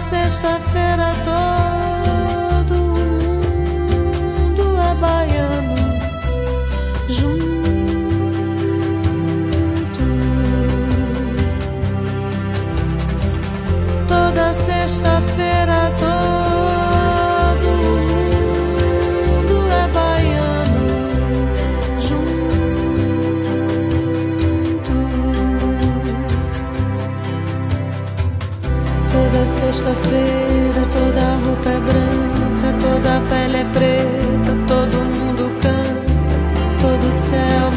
sexta-feira todo Toda sexta-feira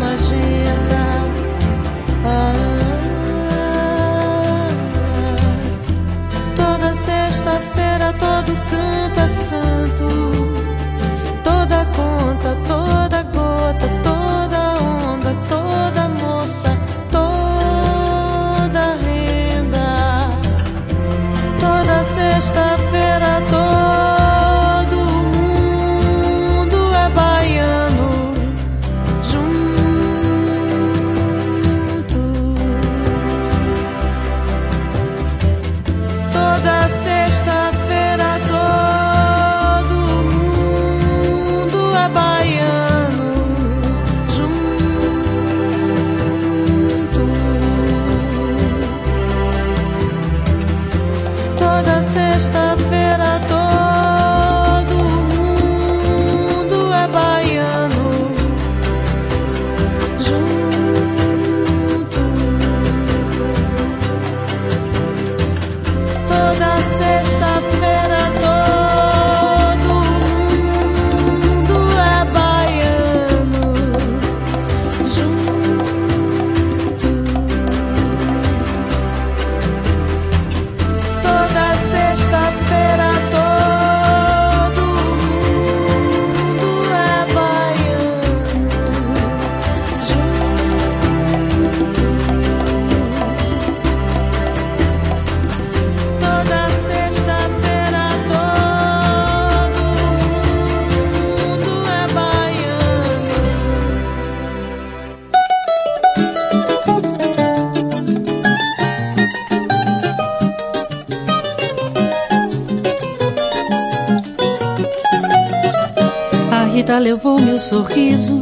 levou meu sorriso,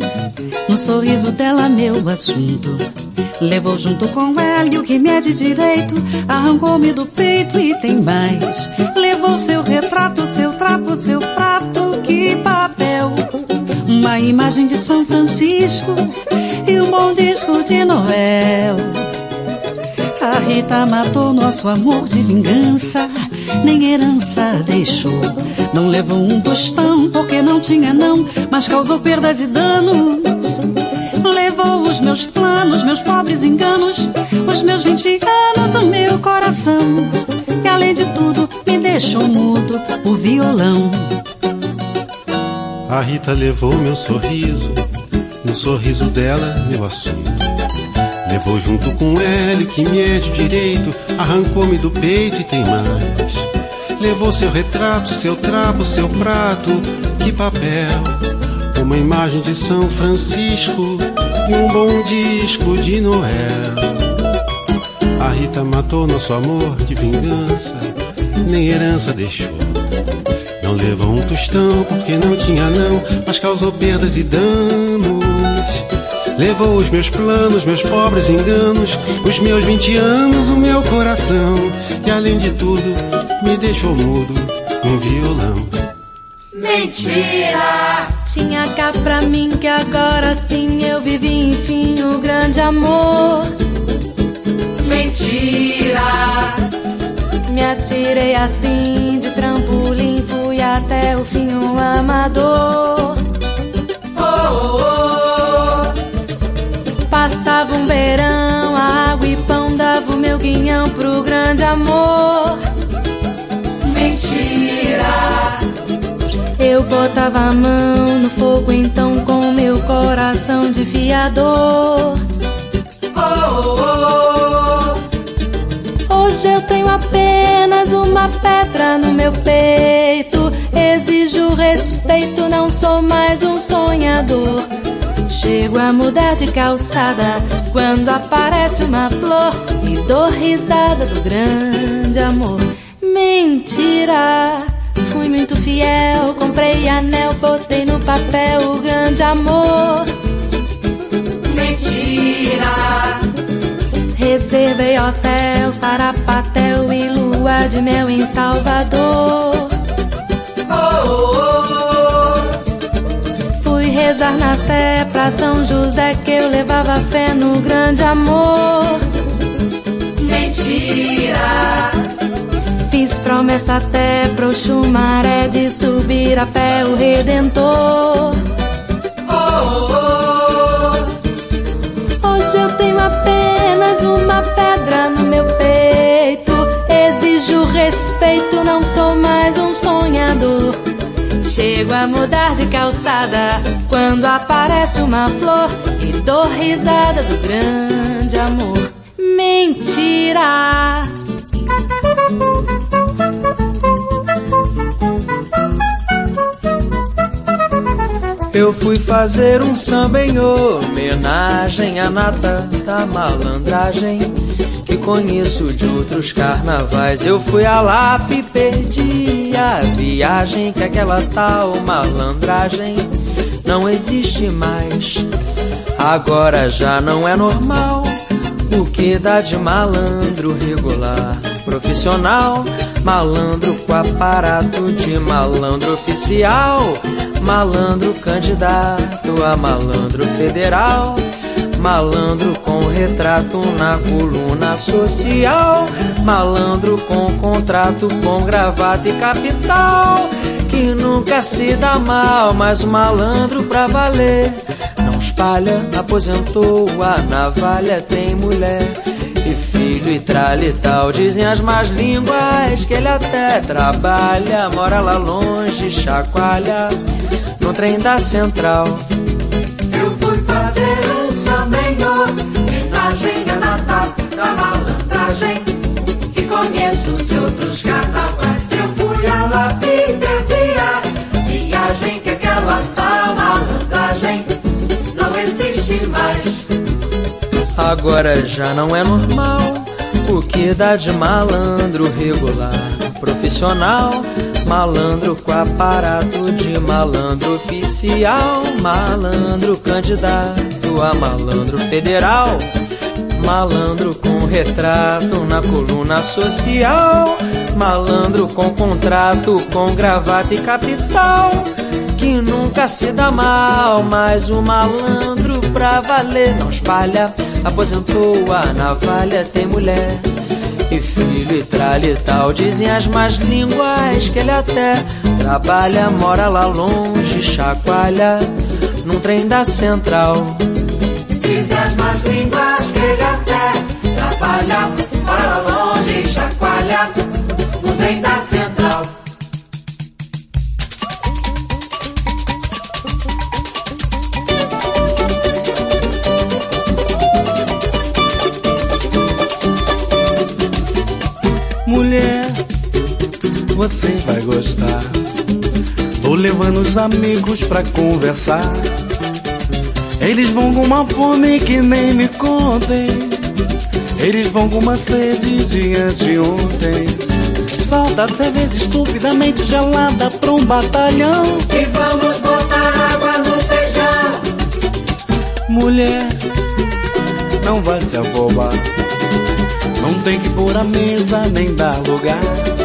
no sorriso dela meu assunto. Levou junto com ela o que me é de direito, arrancou-me do peito e tem mais. Levou seu retrato, seu trapo, seu prato, que papel. Uma imagem de São Francisco e um bom disco de Noel. Rita matou nosso amor de vingança, nem herança deixou. Não levou um tostão porque não tinha não, mas causou perdas e danos. Levou os meus planos, meus pobres enganos, os meus vinte anos, o meu coração. E além de tudo, me deixou mudo o violão. A Rita levou meu sorriso, no sorriso dela, meu assunto. Levou junto com ela que me é de direito, arrancou-me do peito e tem mais. Levou seu retrato, seu trapo, seu prato de papel, uma imagem de São Francisco e um bom disco de Noel. A Rita matou nosso amor de vingança, nem herança deixou. Não levou um tostão porque não tinha não, mas causou perdas e danos. Levou os meus planos, meus pobres enganos, os meus vinte anos, o meu coração. E além de tudo, me deixou mudo um violão. Mentira! Tinha cá pra mim que agora sim eu vivi enfim o grande amor. Mentira! Me atirei assim de trampolim, fui até o fim um amador. Oh, oh, oh. Passava um verão, água e pão, dava o meu guinhão pro grande amor. Mentira! Eu botava a mão no fogo então com meu coração de fiador. Oh, oh, Hoje eu tenho apenas uma pedra no meu peito. Exijo respeito, não sou mais um sonhador. Chego a mudar de calçada quando aparece uma flor e dou risada do grande amor. Mentira! Fui muito fiel, comprei anel, botei no papel o grande amor. Mentira! Reservei hotel, sarapatel e lua de mel em Salvador. Oh, oh, oh. Fui rezar na sé pra São José que eu levava fé no grande amor. Mentira! Fiz promessa até pro chumaré de subir a pé o Redentor. Oh, oh. Hoje eu tenho apenas uma pedra no meu peito. Exijo respeito, não sou mais um sonhador. Chego a mudar de calçada quando aparece uma flor e dou risada do grande amor. Mentira! Eu fui fazer um samba em homenagem à nata da malandragem que conheço de outros carnavais. Eu fui a Lapa e perdi a viagem que aquela tal malandragem não existe mais. Agora já não é normal o que dá de malandro regular, profissional, malandro com aparato de malandro oficial. Malandro candidato a malandro federal, malandro com retrato na coluna social, malandro com contrato com gravata e capital, que nunca se dá mal, mas o malandro pra valer. Não espalha, aposentou, a navalha tem mulher e e tralha e tal. Dizem as más línguas que ele até trabalha, mora lá longe, chacoalha no trem da central. Eu fui fazer um samenho, homenagem a Natal da malandragem, que conheço de outros carnavais. Eu fui a La Piperdia, viagem que aquela tal malandragem não existe mais. Agora já não é normal o que dá de malandro regular, profissional Malandro com aparato de malandro oficial, malandro candidato a malandro federal, malandro com retrato na coluna social, Malandro com contrato, com gravata e capital. Que nunca se dá mal, mas o malandro pra valer não espalha. Aposentou a navalha, tem mulher e filho e tralha e tal. Dizem as más línguas que ele até trabalha, mora lá longe, chacoalha num trem da central. Dizem as más línguas que ele até trabalha, você vai gostar. Tô levando os amigos pra conversar. Eles vão com uma fome que nem me contem. Eles vão com uma sede de anteontem. A cerveja estupidamente gelada pra um batalhão. E vamos botar água no feijão. Mulher, não vai se afobar. Não tem que pôr a mesa nem dar lugar.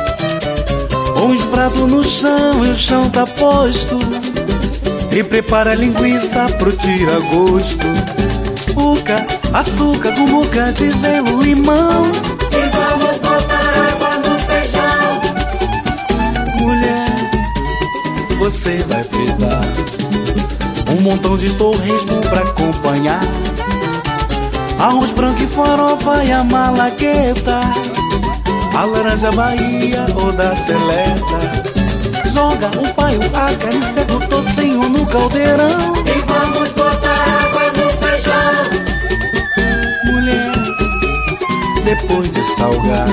Põe os pratos no chão e o chão tá posto. E prepara a linguiça pro tira-gosto. Uca, açúcar com boca de gelo, limão. E vamos botar água no feijão. Mulher, você vai fritar um montão de torresmo pra acompanhar. Arroz branco e farofa e a malagueta A laranja Bahia ou da seleta. Joga o paio, a carne seco, tocinho no caldeirão. E vamos botar água no feijão. Mulher, depois de salgar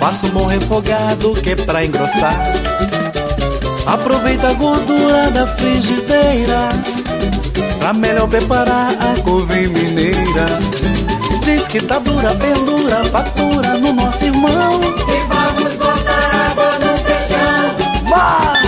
Faça um bom refogado que é pra engrossar. Aproveita a gordura da frigideira Pra melhor preparar a couve mineira Diz que tá dura, pendura, fatura no nosso irmão E vamos botar água no feijão. Vai!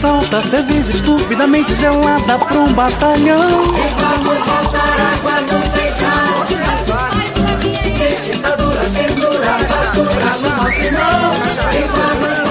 Solta cerveja estupidamente gelada pra um batalhão E vamos botar água fatura no nosso irmão.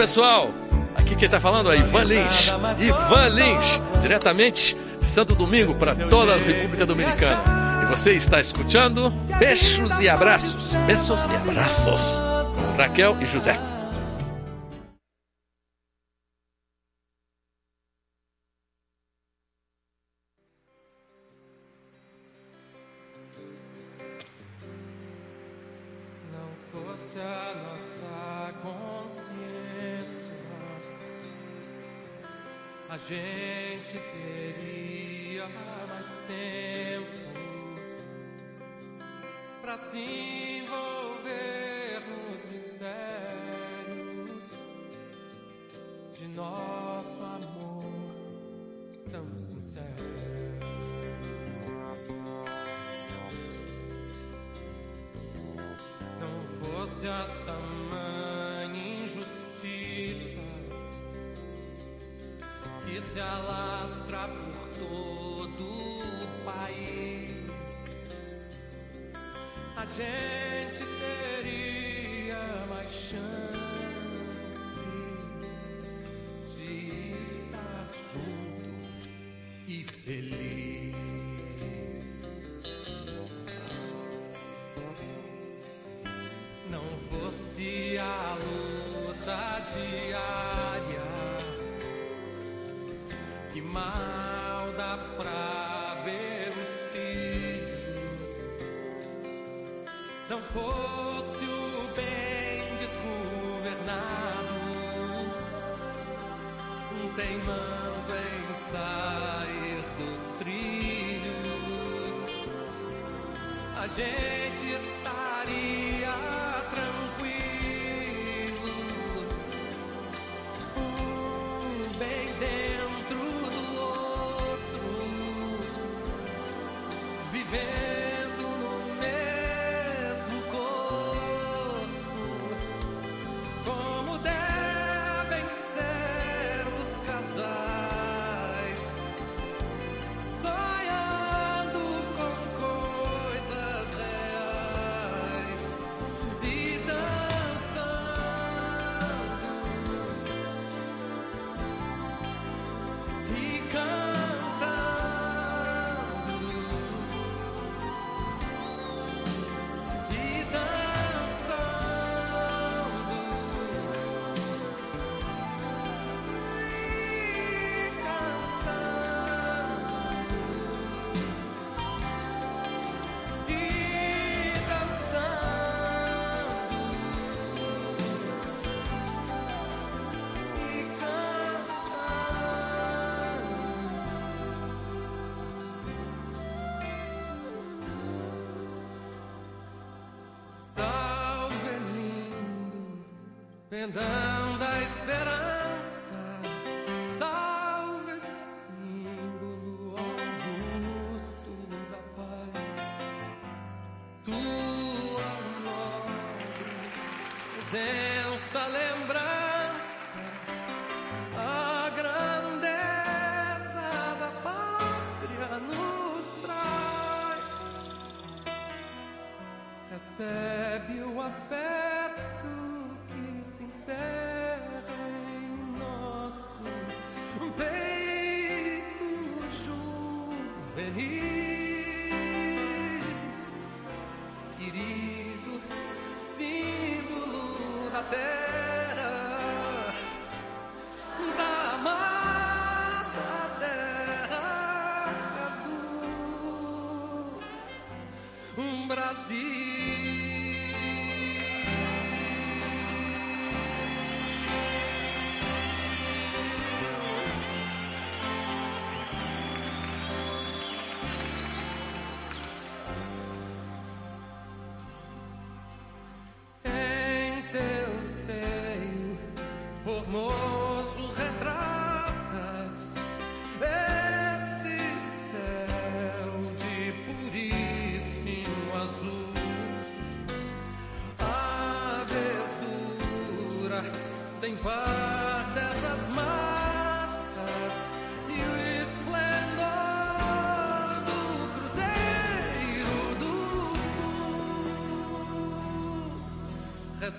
Pessoal, aqui quem tá falando é Ivan Lins. Ivan Lins, diretamente de Santo Domingo para toda a República Dominicana. E você está escutando Beijos e Abraços. Beijos e Abraços. Com Raquel e José. Pendão da esperança.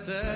Sul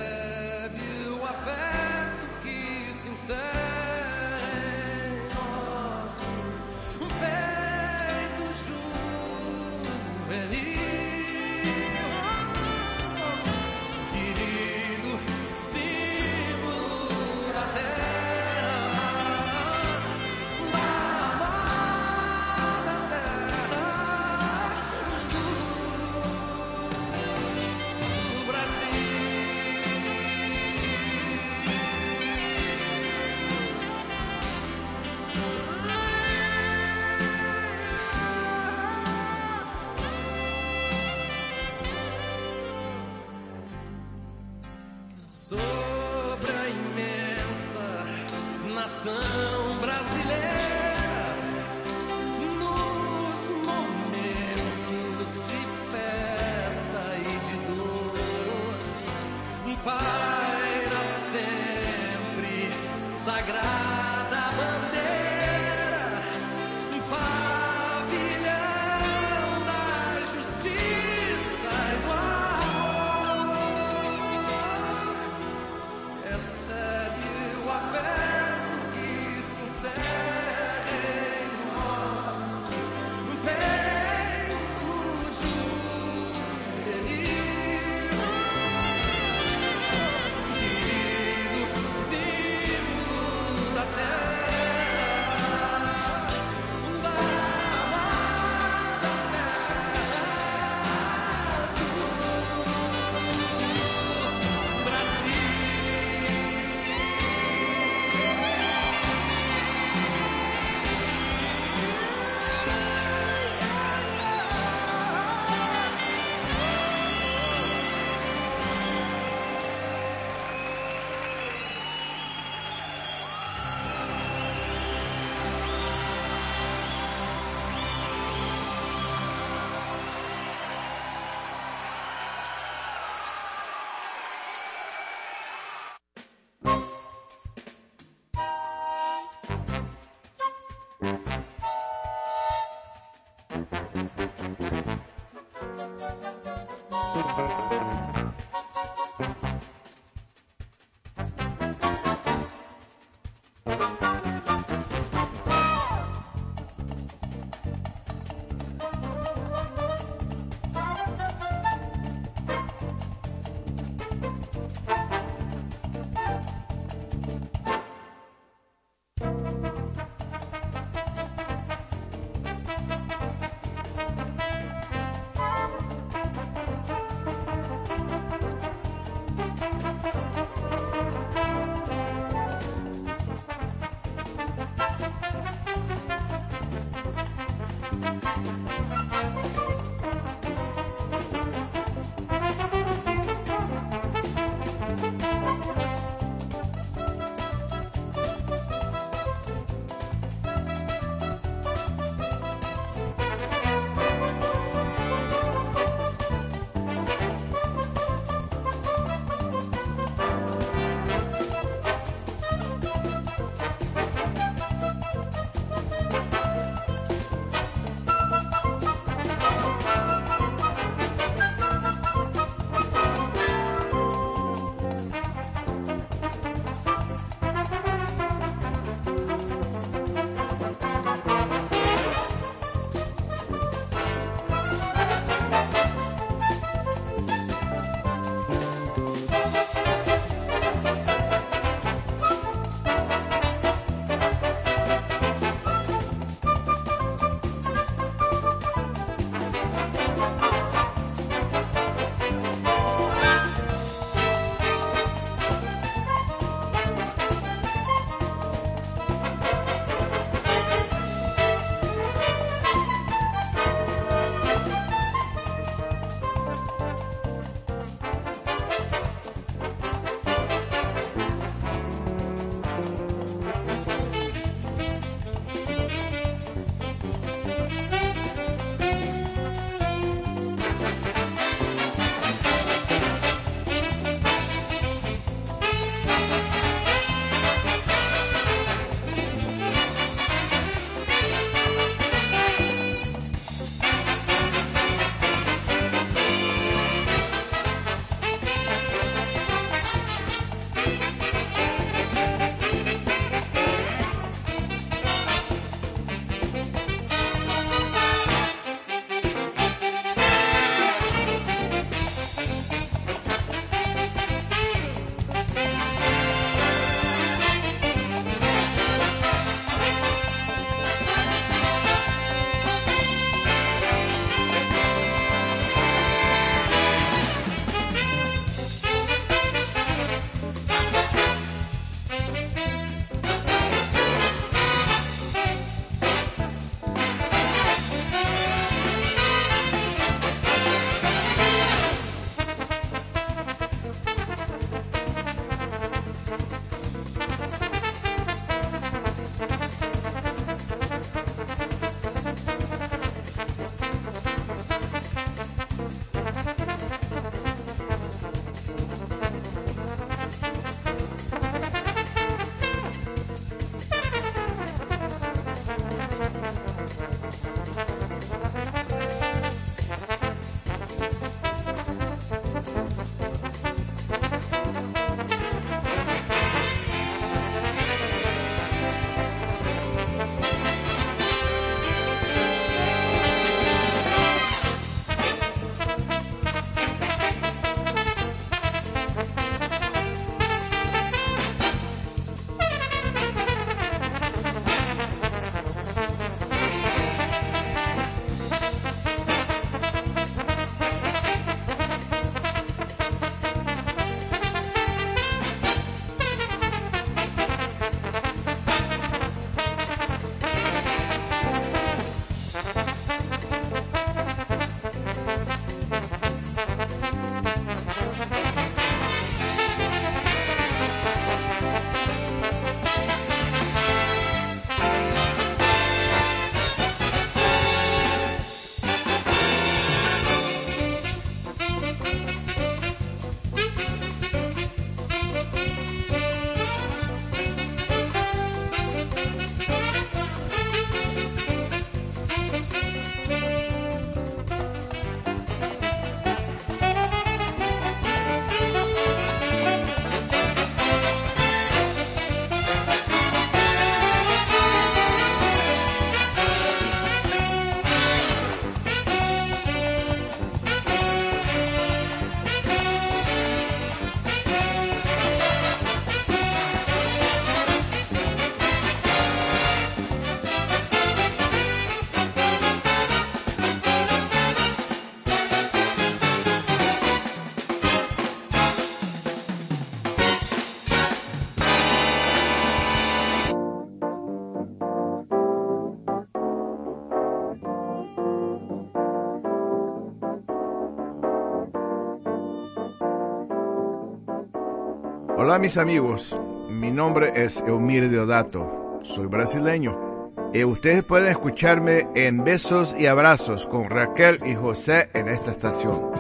Hola mis amigos, mi nombre es Eumir Deodato, soy brasileño. Y ustedes pueden escucharme en Besos y Abrazos con Raquel y José en esta estación.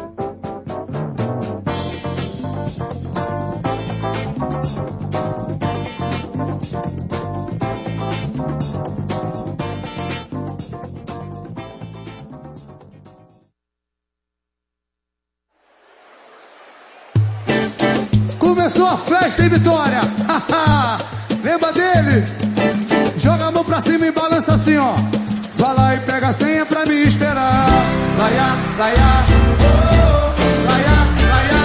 Balança assim, ó. Vai lá e pega a senha pra me esperar. Laia, laia, oh, laia, laia,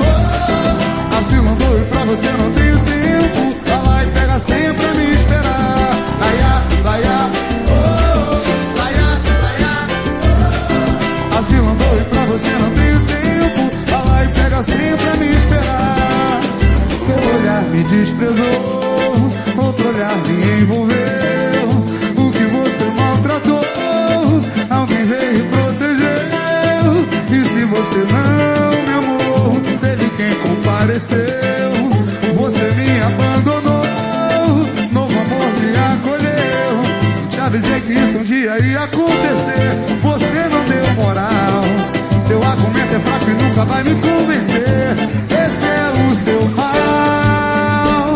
oh. A fila e pra você não tenho tempo. Vai lá e pega a senha pra me esperar. Laia, laia, oh, laia, laia, oh. A fila e pra você não tenho tempo. Vai lá e pega a senha pra me esperar. Teu olhar me desprezou, outro olhar me envolveu. Alguém veio protegeu. E se você não me amou, teve quem compareceu. Você me abandonou, novo amor me acolheu. Te avisei que isso um dia ia acontecer. Você não deu moral. Teu argumento é fraco e nunca vai me convencer. Esse é o seu mal.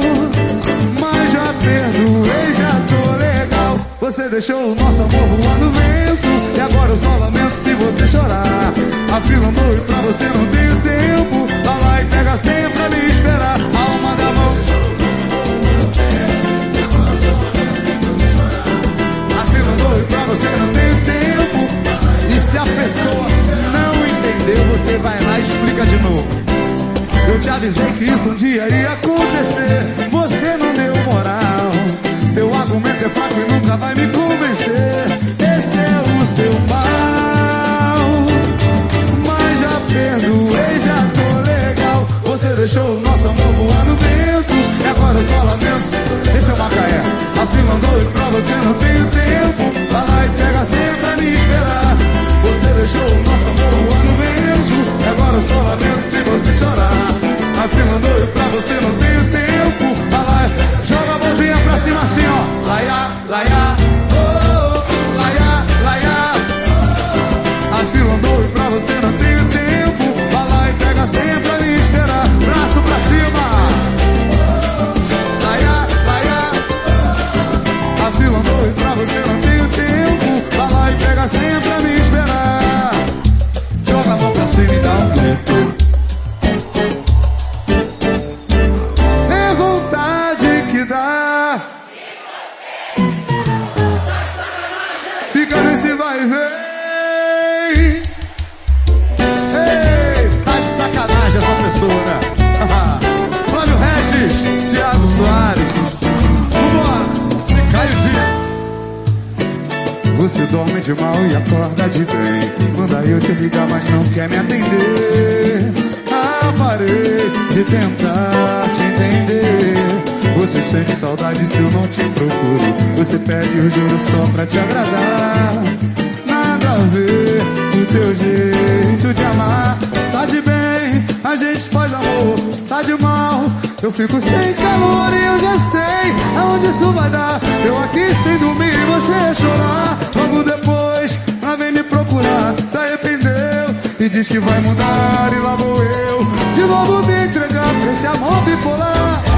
Mas já perdoei, já tô legal. Você deixou o nosso amor voar no vento. Agora eu só lamento se você chorar. A fila andou e pra você não tenho tempo. Vai lá e pega senha pra me esperar. Alma da mão. A fila andou e pra você não tenho tempo. E se a pessoa não entendeu, você vai lá e explica de novo. Eu te avisei que isso um dia ia acontecer. Você não deu moral. Teu argumento é fraco e nunca vai me convencer. Seu mal. Mas já perdoei, já tô legal. Você deixou o nosso amor voar no vento. E agora eu só lamento. Esse é o Macaé. A fila andou e pra você não tenho tempo. Vai lá e pega a senha pra me esperar. Você deixou o nosso amor voar no vento. E agora eu só lamento se você chorar. A fila andou e pra você não tenho tempo. Vai lá, joga a mãozinha pra cima assim, ó. Laia, laia, oh, você não tenho tempo. Vai lá e pega a senha Você pede o juro só pra te agradar. Nada a ver o teu jeito de amar. Tá de bem, a gente faz amor. Tá de mal, eu fico sem calor e eu já sei aonde isso vai dar. Eu aqui sem dormir e você chorar. Logo depois, lá vem me procurar. Se arrependeu e diz que vai mudar. E lá vou eu, de novo me entregar pra esse amor bipolar.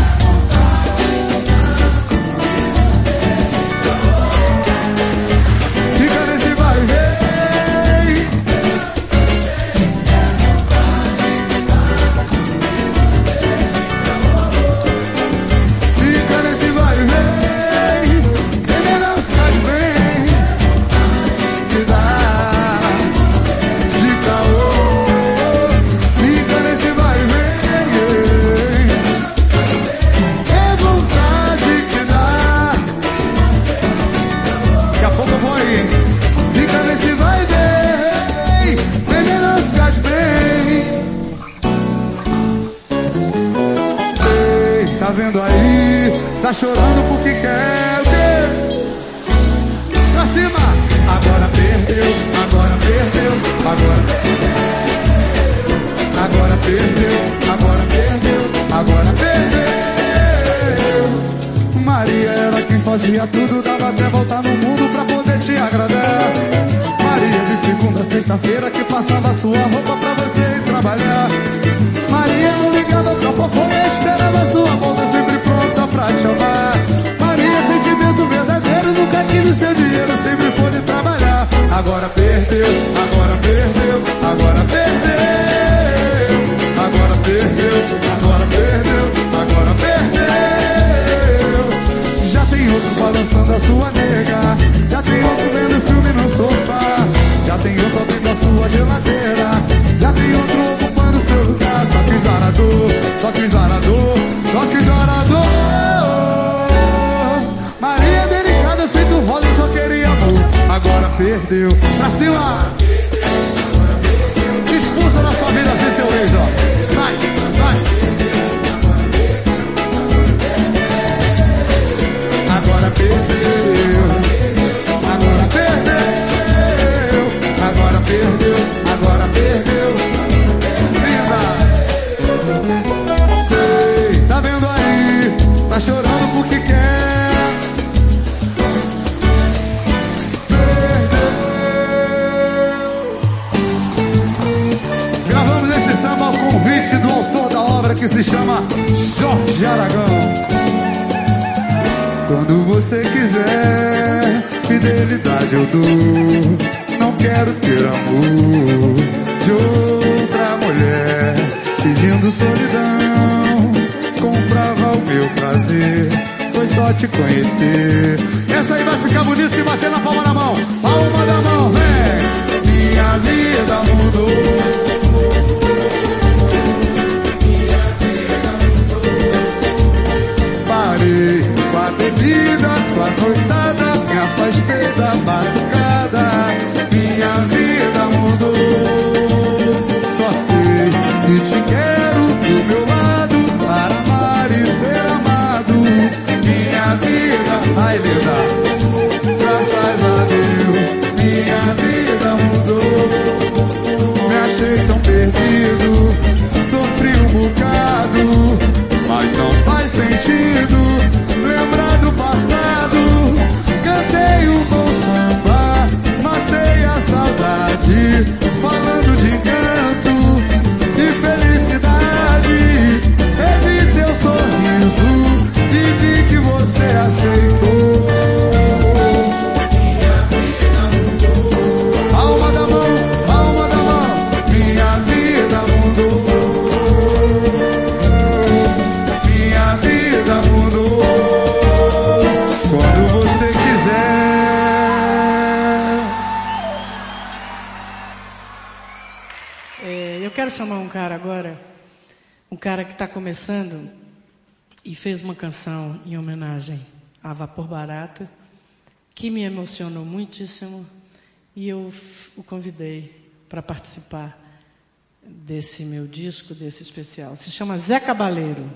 por Barato, que me emocionou muitíssimo e eu o convidei para participar desse meu disco, desse especial. Se chama Zé Cabaleiro.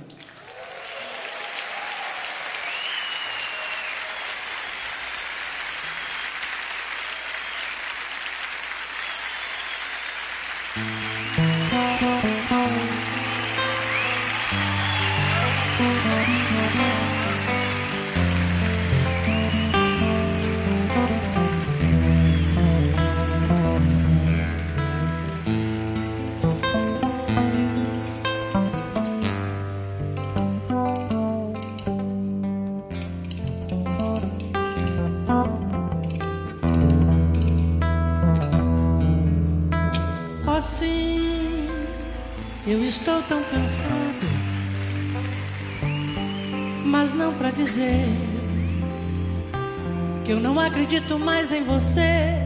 acredito mais em você.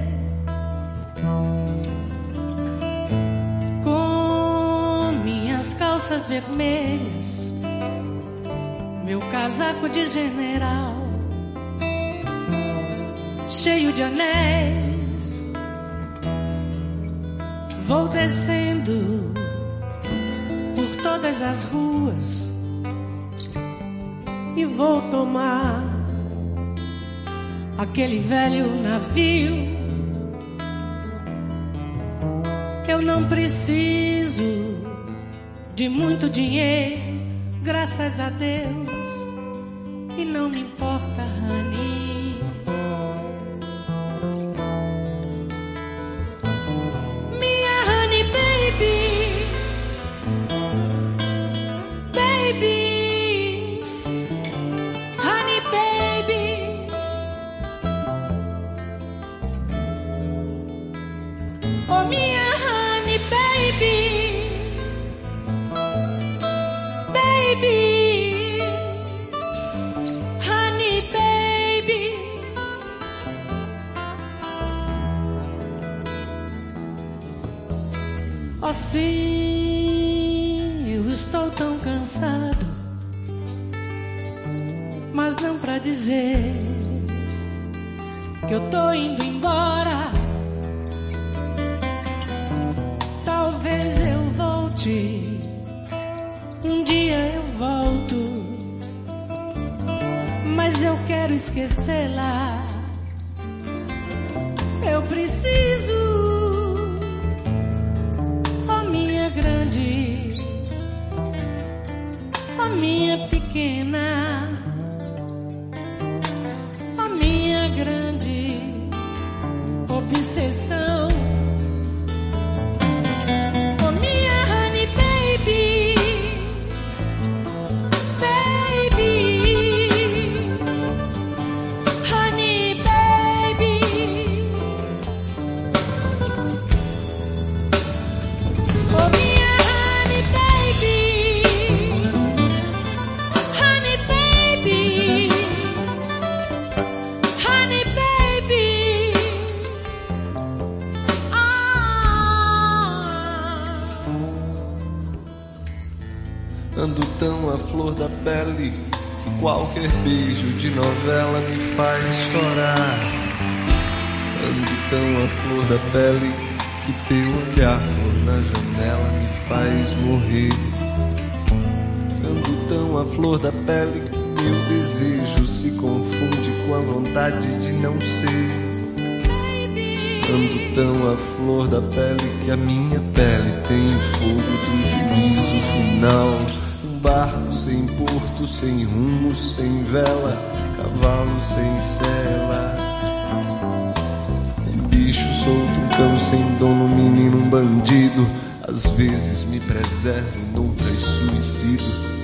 Com minhas calças vermelhas, meu casaco de general, cheio de anéis, vou descendo por todas as ruas e vou tomar aquele velho navio. Eu não preciso de muito dinheiro, graças a Deus. tocando tão a flor da pele que a minha pele tem o fogo do juízo final. Um barco sem porto, sem rumo, sem vela, cavalo sem cela. Um bicho solto, um cão sem dono, um menino, um bandido. Às vezes me preservo, noutras suicido.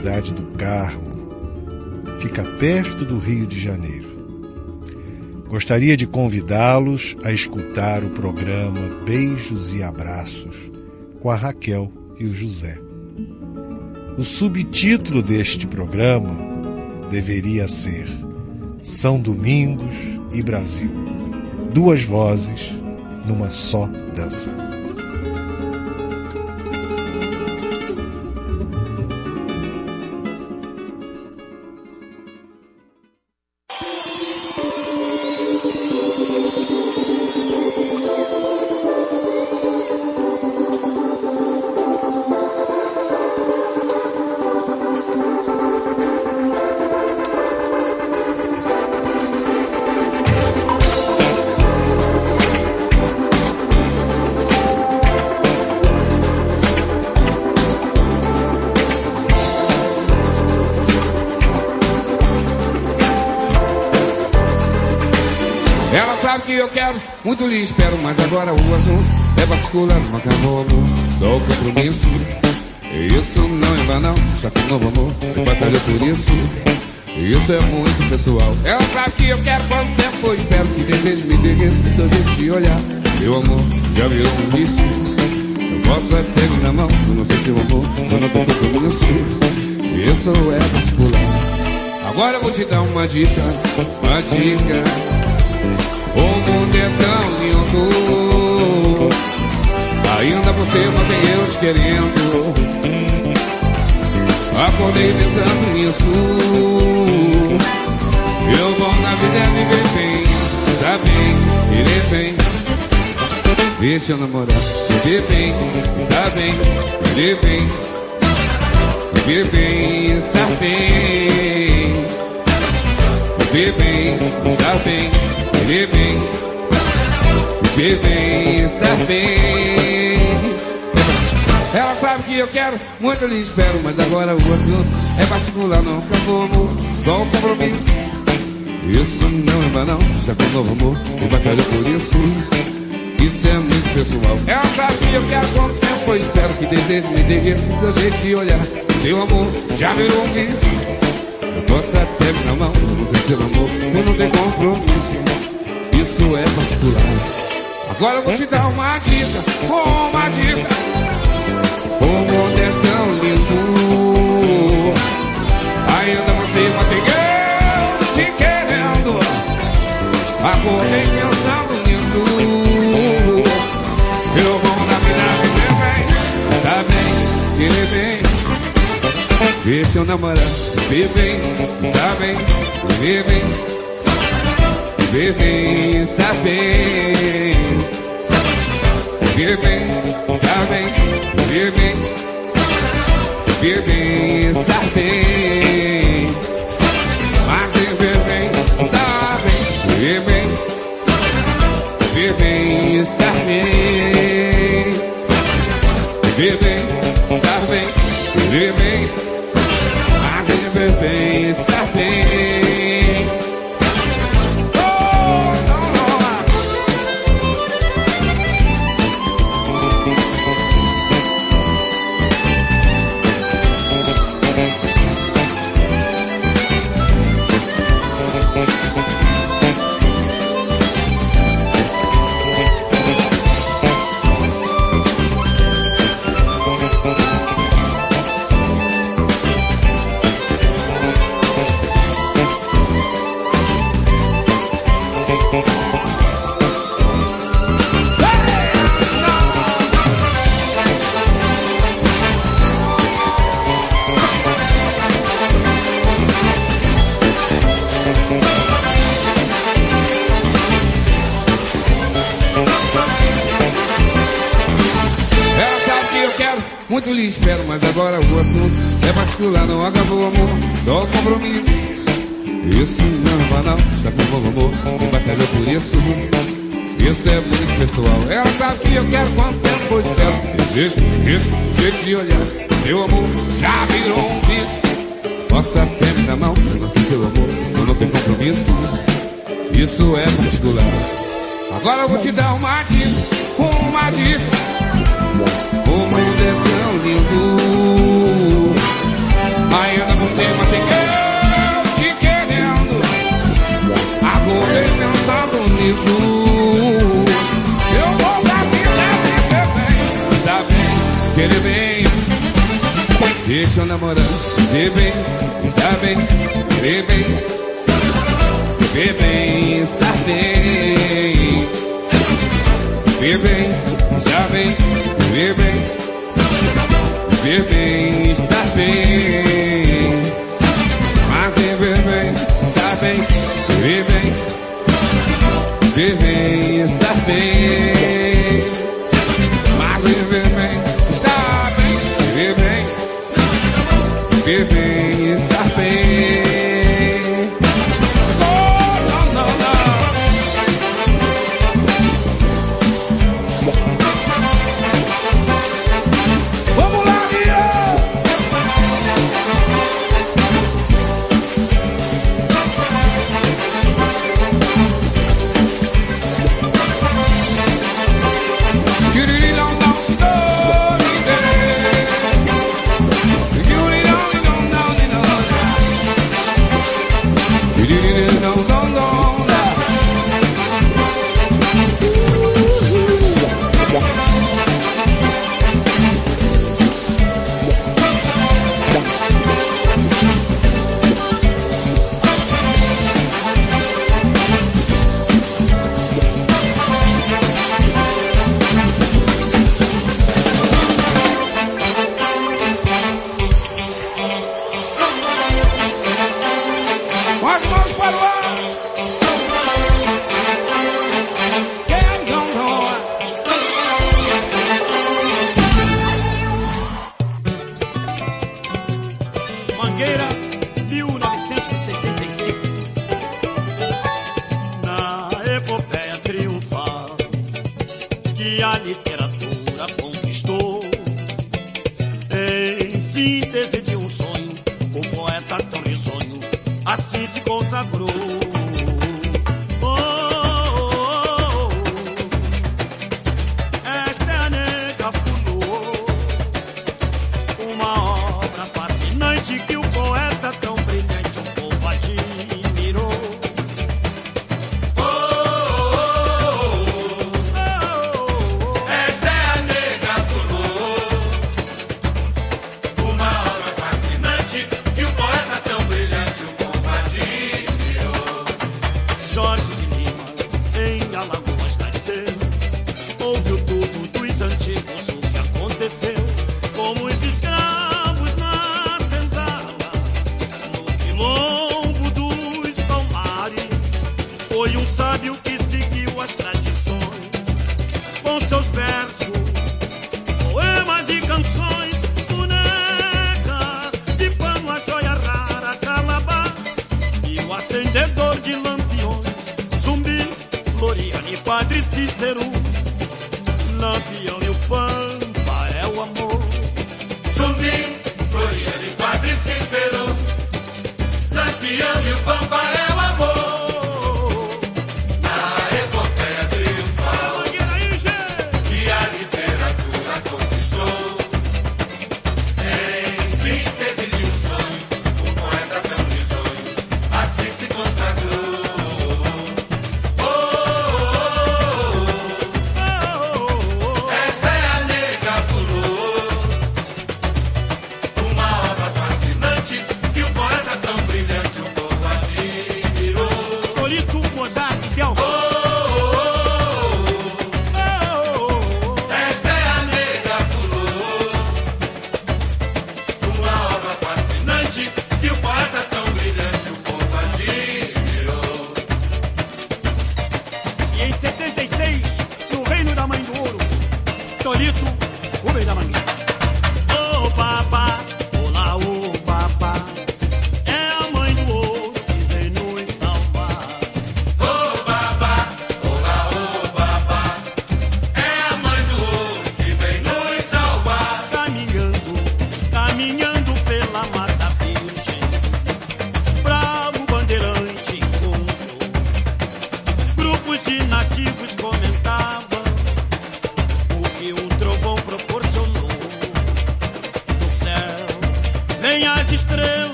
cidade do Carmo. Fica perto do Rio de Janeiro. Gostaria de convidá-los a escutar o programa Beijos e Abraços com a Raquel e o José. O subtítulo deste programa deveria ser São Domingos e Brasil. Duas vozes numa só dança. Eu quero, muito lhe espero, mas agora o assunto é particular, acabou amor, só o compromisso. Isso não é banal, está com novo amor, eu batalho por isso. Isso é muito pessoal. Ela sabe que eu quero quanto tempo eu espero que desejo me dê do seu jeito de olhar. Meu amor já virou um vício. Eu posso até me dar mão, eu não sei se o amor, eu não tenho compromisso. Isso é particular. Agora eu vou te dar uma dica, uma dica. O mundo é tão lindo Ainda você mantém eu te querendo. Acordei pensando nisso. Eu vou na vida viver bem Tá bem, viver bem. Deixa eu namorar Viver bem, tá bem Viver bem. Viver bem, está bem. Viver bem, está bem Viver bem, bem, estar bem. Ela sabe que eu quero, muito lhe espero, mas agora o assunto é particular, não acabou amor, só o compromisso. Isso não é banal, já com novo amor, e batalha por isso. Isso é muito pessoal. Ela sabe que eu quero quanto tempo eu espero que desejo me dê seu jeito de olhar. Meu amor já virou um vício. Eu posso até me dar mão, não sei se amor, eu não tenho compromisso isso é particular. Agora eu vou te dar uma dica, uma dica. O mundo é tão lindo. Ainda você mantém te querendo. Acordei pensando nisso. Eu vou na vida tá bem, viver bem. Ver seu namorado, viver bem, tá bem, viver bem. Viver bem, está bem. Viver bem, está bem. Viver bem. Viver bem, está bem. Meu amor já virou um vício. Até me dar mal, eu não sei seu amor, eu não tenho compromisso. Isso é particular. Agora eu vou te dar uma dica, uma dica. O mundo é tão lindo. Ainda você mantém eu te querendo. Acordei pensando nisso. tô namorando. Vê bem, está bem, vê bem. Vê bem, está bem. Vê bem, está bem, vê bem. Vê bem, está bem.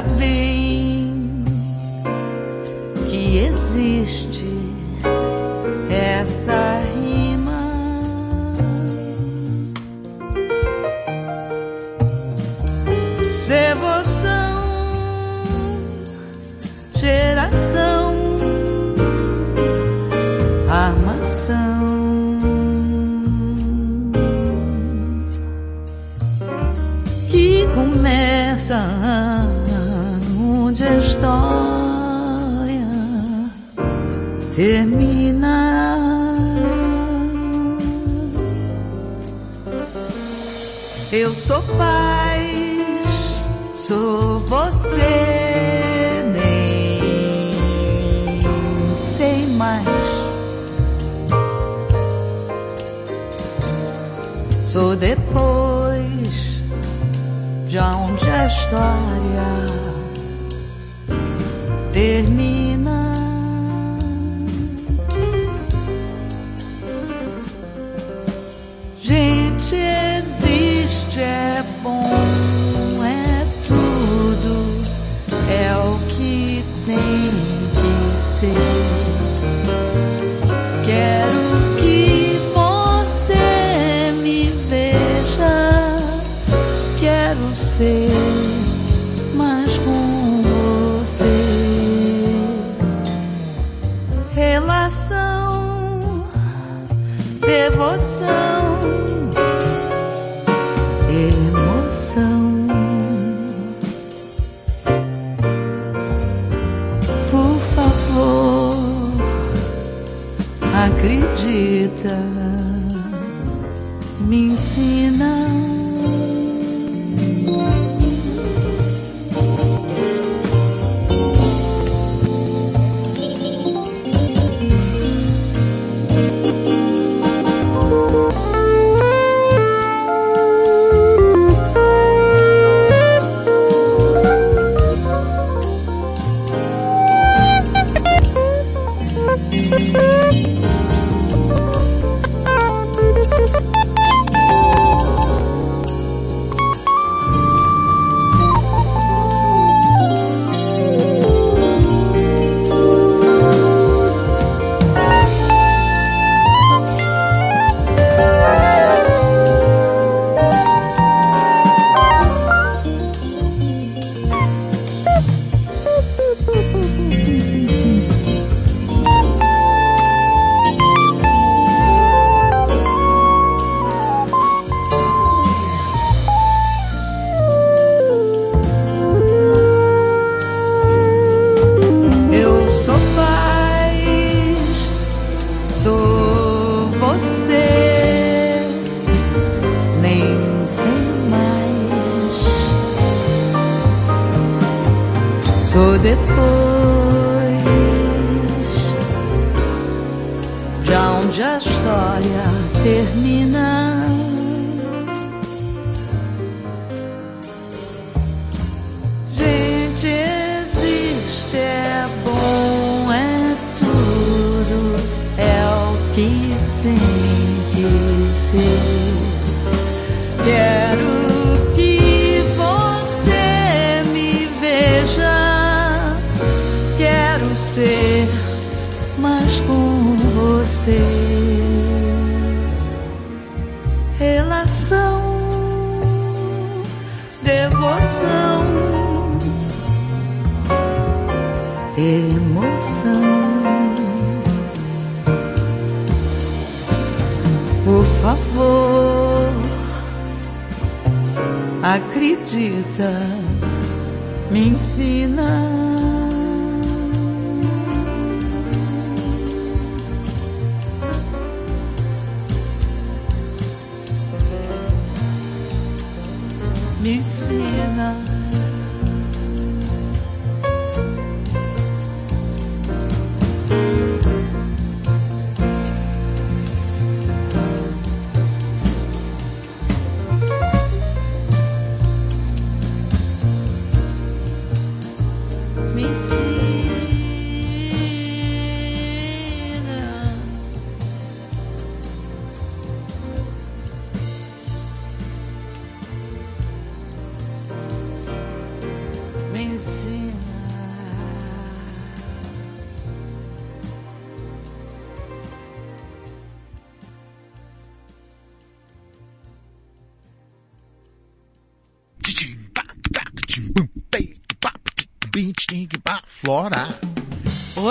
Ainda depois, já onde a história termina.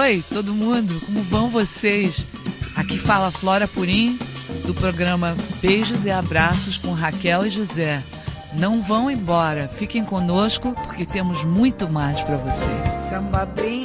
Oi, todo mundo, como vão vocês? Aqui fala Flora Purim, do programa Beijos e Abraços com Raquel e José. Não vão embora, fiquem conosco porque temos muito mais para vocês. Samba bem,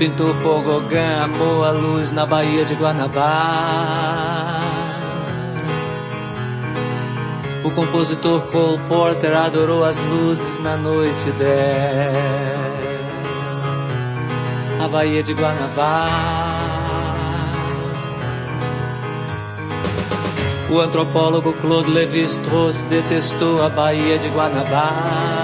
Pintor Pogogã amou a luz na Baía de Guanabara. O compositor Cole Porter adorou as luzes na noite dela. A Baía de Guanabara. O antropólogo Claude Lévi-Strauss detestou a Baía de Guanabara.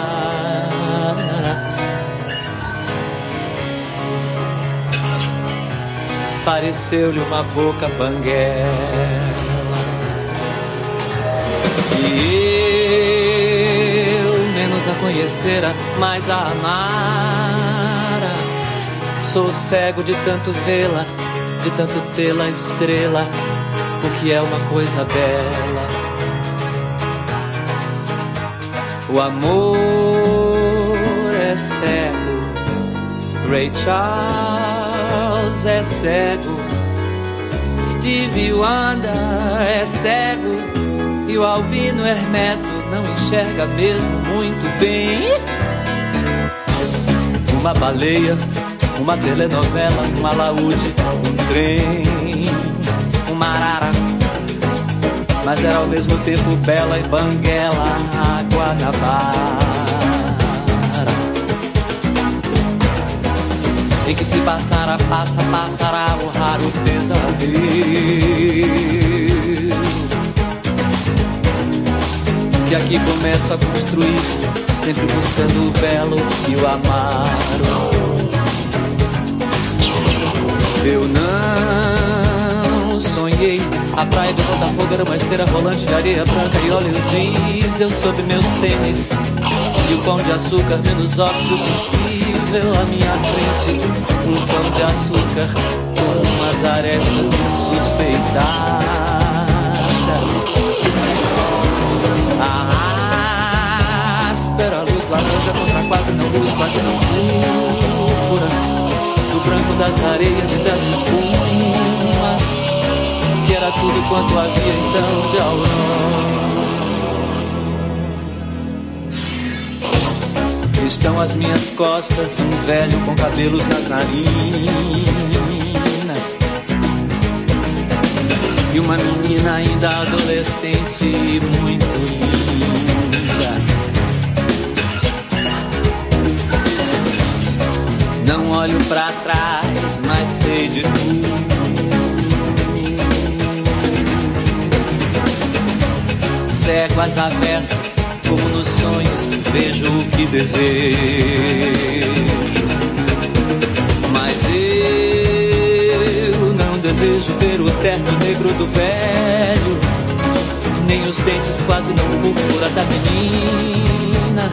Pareceu-lhe uma boca banguela. E eu, menos a conhecera, mais a amara. Sou cego de tanto vê-la, de tanto tê-la estrela o que é uma coisa bela. O amor é cego, Ray Charles é cego, Stevie Wonder é cego. E o Albino Hermeto não enxerga mesmo muito bem. Uma baleia, uma telenovela, um alaúde, um trem uma arara. Mas era ao mesmo tempo bela e banguela a Guanabara Em que se passara, passa, passará o raro pesadelo Que aqui começo a construir Sempre buscando o belo e o amaro Eu não sonhei. A praia de Botafogo era uma esteira rolante de areia branca e óleo diesel sobre meus tênis. E o pão de açúcar menos óbvio possível à minha frente. Um pão de açúcar com umas arestas insuspeitadas. A áspera luz laranja contra quase não luz, quase não pura. Do branco das areias e das espumas que era tudo quanto havia então de aurora. Estão às minhas costas um velho com cabelos nas narinas e uma menina ainda adolescente e muito linda. Não olho para trás, mas sei de tudo. Cego às avessas, como nos sonhos vejo o que desejo. Mas eu não desejo ver o terno negro do velho, nem os dentes quase não púrpura da menina.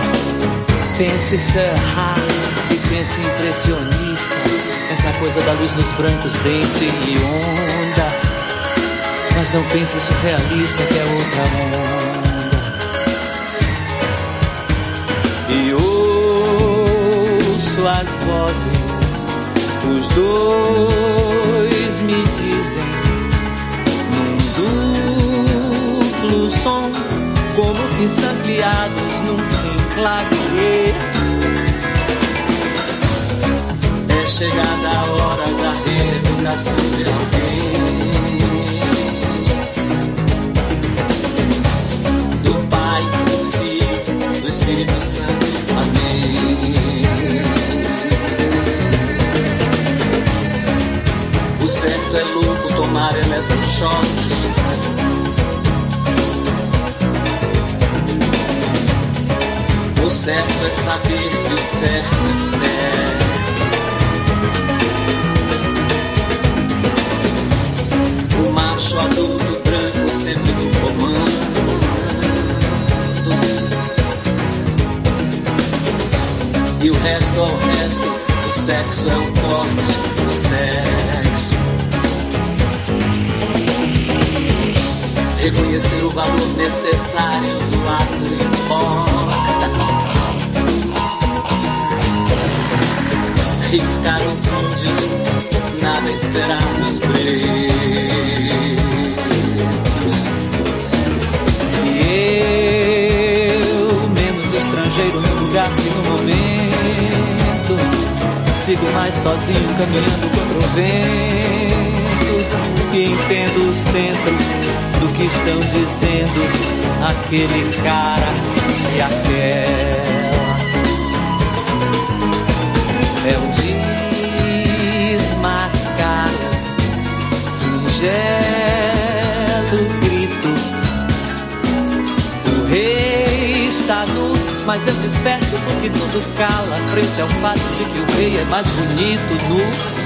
Pense serrar e pense impressionista, essa coisa da luz nos brancos, dente e onda. Mas não pense surrealista que é outra onda. E ouço as vozes, os dois me dizem num duplo som, como que num sinclavier. É chegada a hora da reeducação de alguém. Louco tomar eletrochoque. O certo é saber que o certo é certo. O macho adulto branco sempre no comando. e o resto ao resto. O sexo é o forte, o sexo. Reconhecer o valor necessário do ato importa. Riscar os índios, nada esperar nos beijos. E eu, menos estrangeiro no lugar e no momento sigo mais sozinho, caminhando contra o vento. E entendo o centro do que estão dizendo aquele cara e aquela. É o desmascar, singelo grito. O rei está nu, mas eu desperto porque tudo cala frente ao fato de que o rei é mais bonito nu.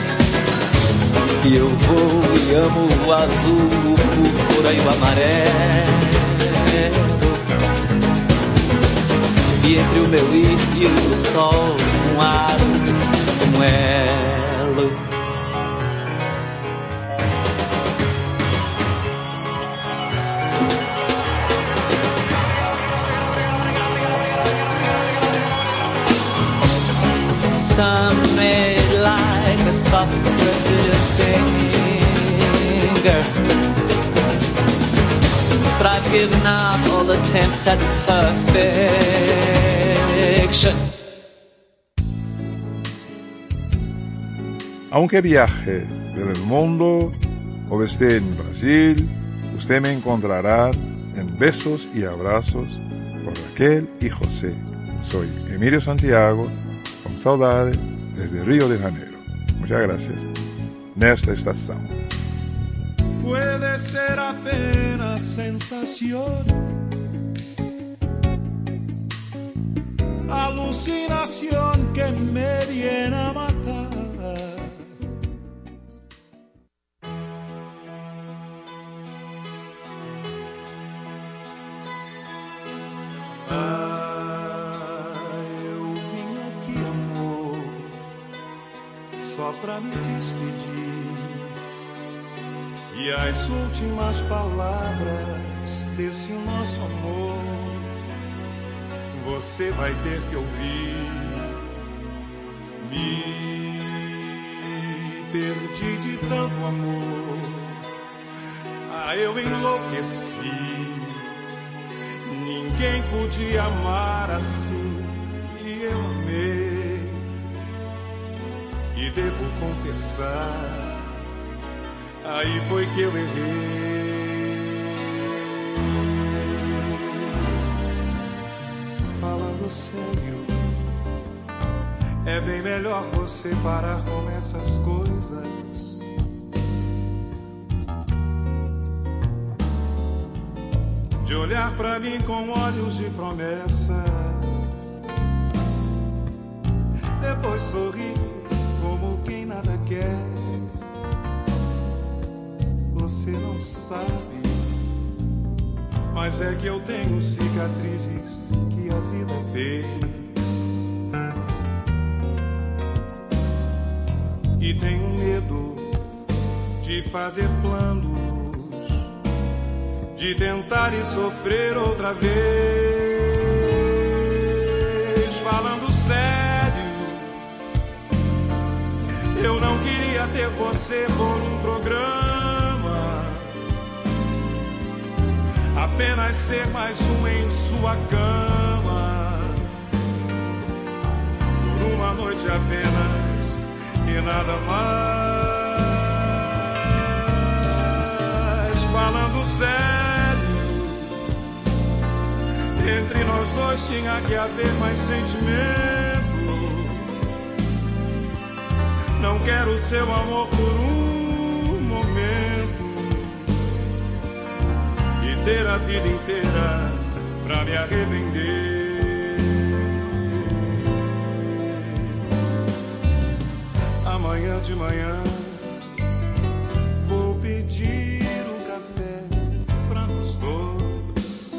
E eu vou e amo o azul, o púrpura e o amarelo. E entre o meu ir e o sol, um aro, um elo. Some may like a soft singer. But I've given up all attempts at perfection. Aunque viaje por el mundo o esté en Brasil, usted me encontrará en besos y abrazos por Raquel y José. Soy Emilio Santiago, con saudade, desde Río de Janeiro. Muchas gracias. Nesta estação. Puede ser apenas sensación, alucinación que me viene a as últimas palavras desse nosso amor você vai ter que ouvir. Me perdi de tanto amor, ah, eu enlouqueci. Ninguém podia amar assim e eu amei. E devo confessar. Aí foi que eu errei. Falando sério, é bem melhor você parar com essas coisas. De olhar pra mim com olhos de promessa. Depois sorrir como quem nada quer sabe. Mas é que eu tenho cicatrizes que a vida fez. E tenho medo de fazer planos, de tentar e sofrer outra vez. Falando sério, eu não queria ter você por um programa. Apenas ser mais um em sua cama. Por uma noite apenas e nada mais. Falando sério, entre nós dois tinha que haver mais sentimento. Não quero seu amor a vida inteira pra me arrepender. Amanhã de manhã vou pedir um café pra nós dois,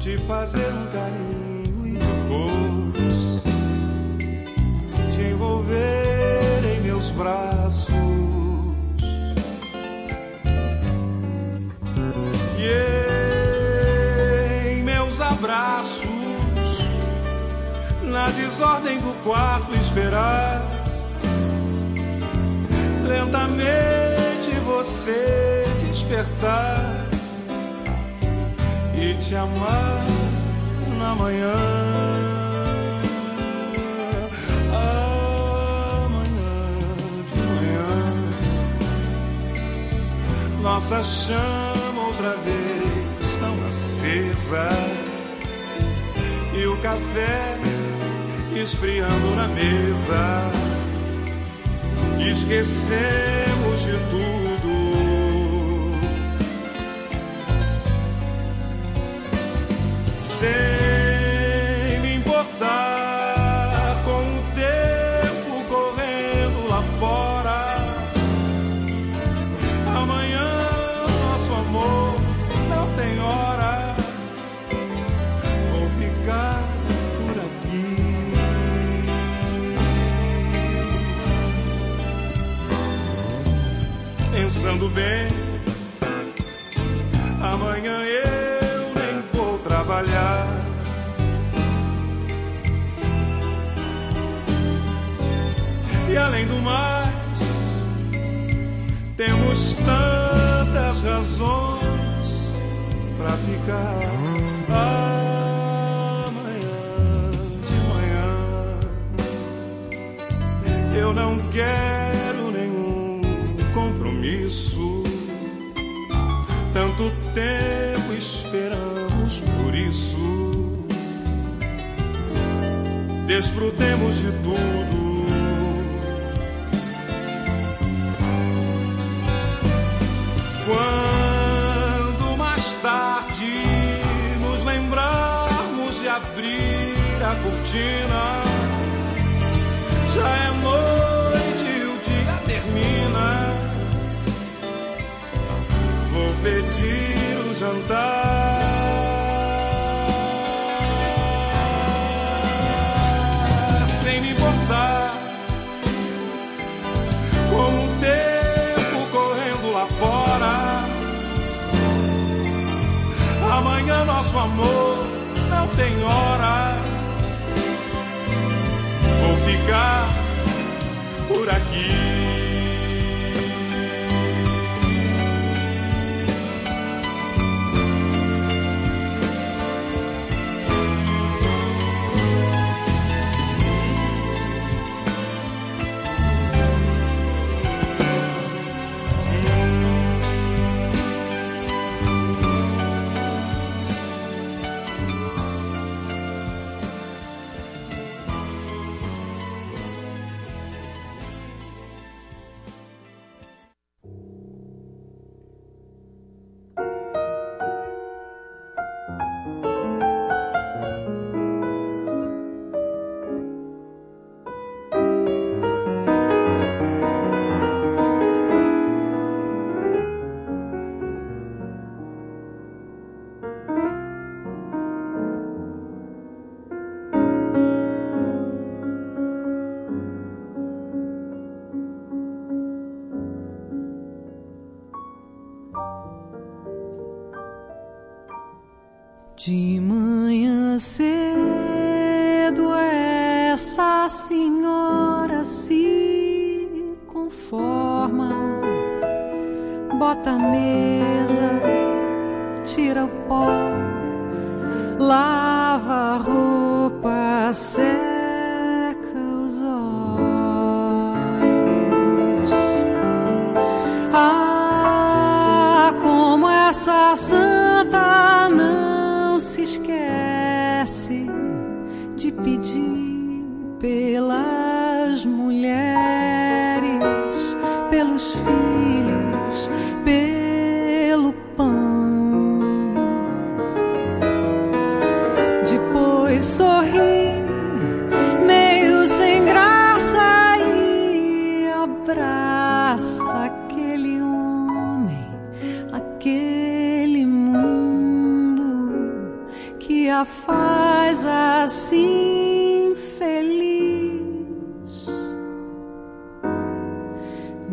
te fazer um carinho e depois te envolver em meus braços. na desordem do quarto esperar. Lentamente você despertar e te amar na manhã. Amanhã Nossa chama outra vez tão acesa e o café esfriando na mesa. Esquecemos de tudo. Sei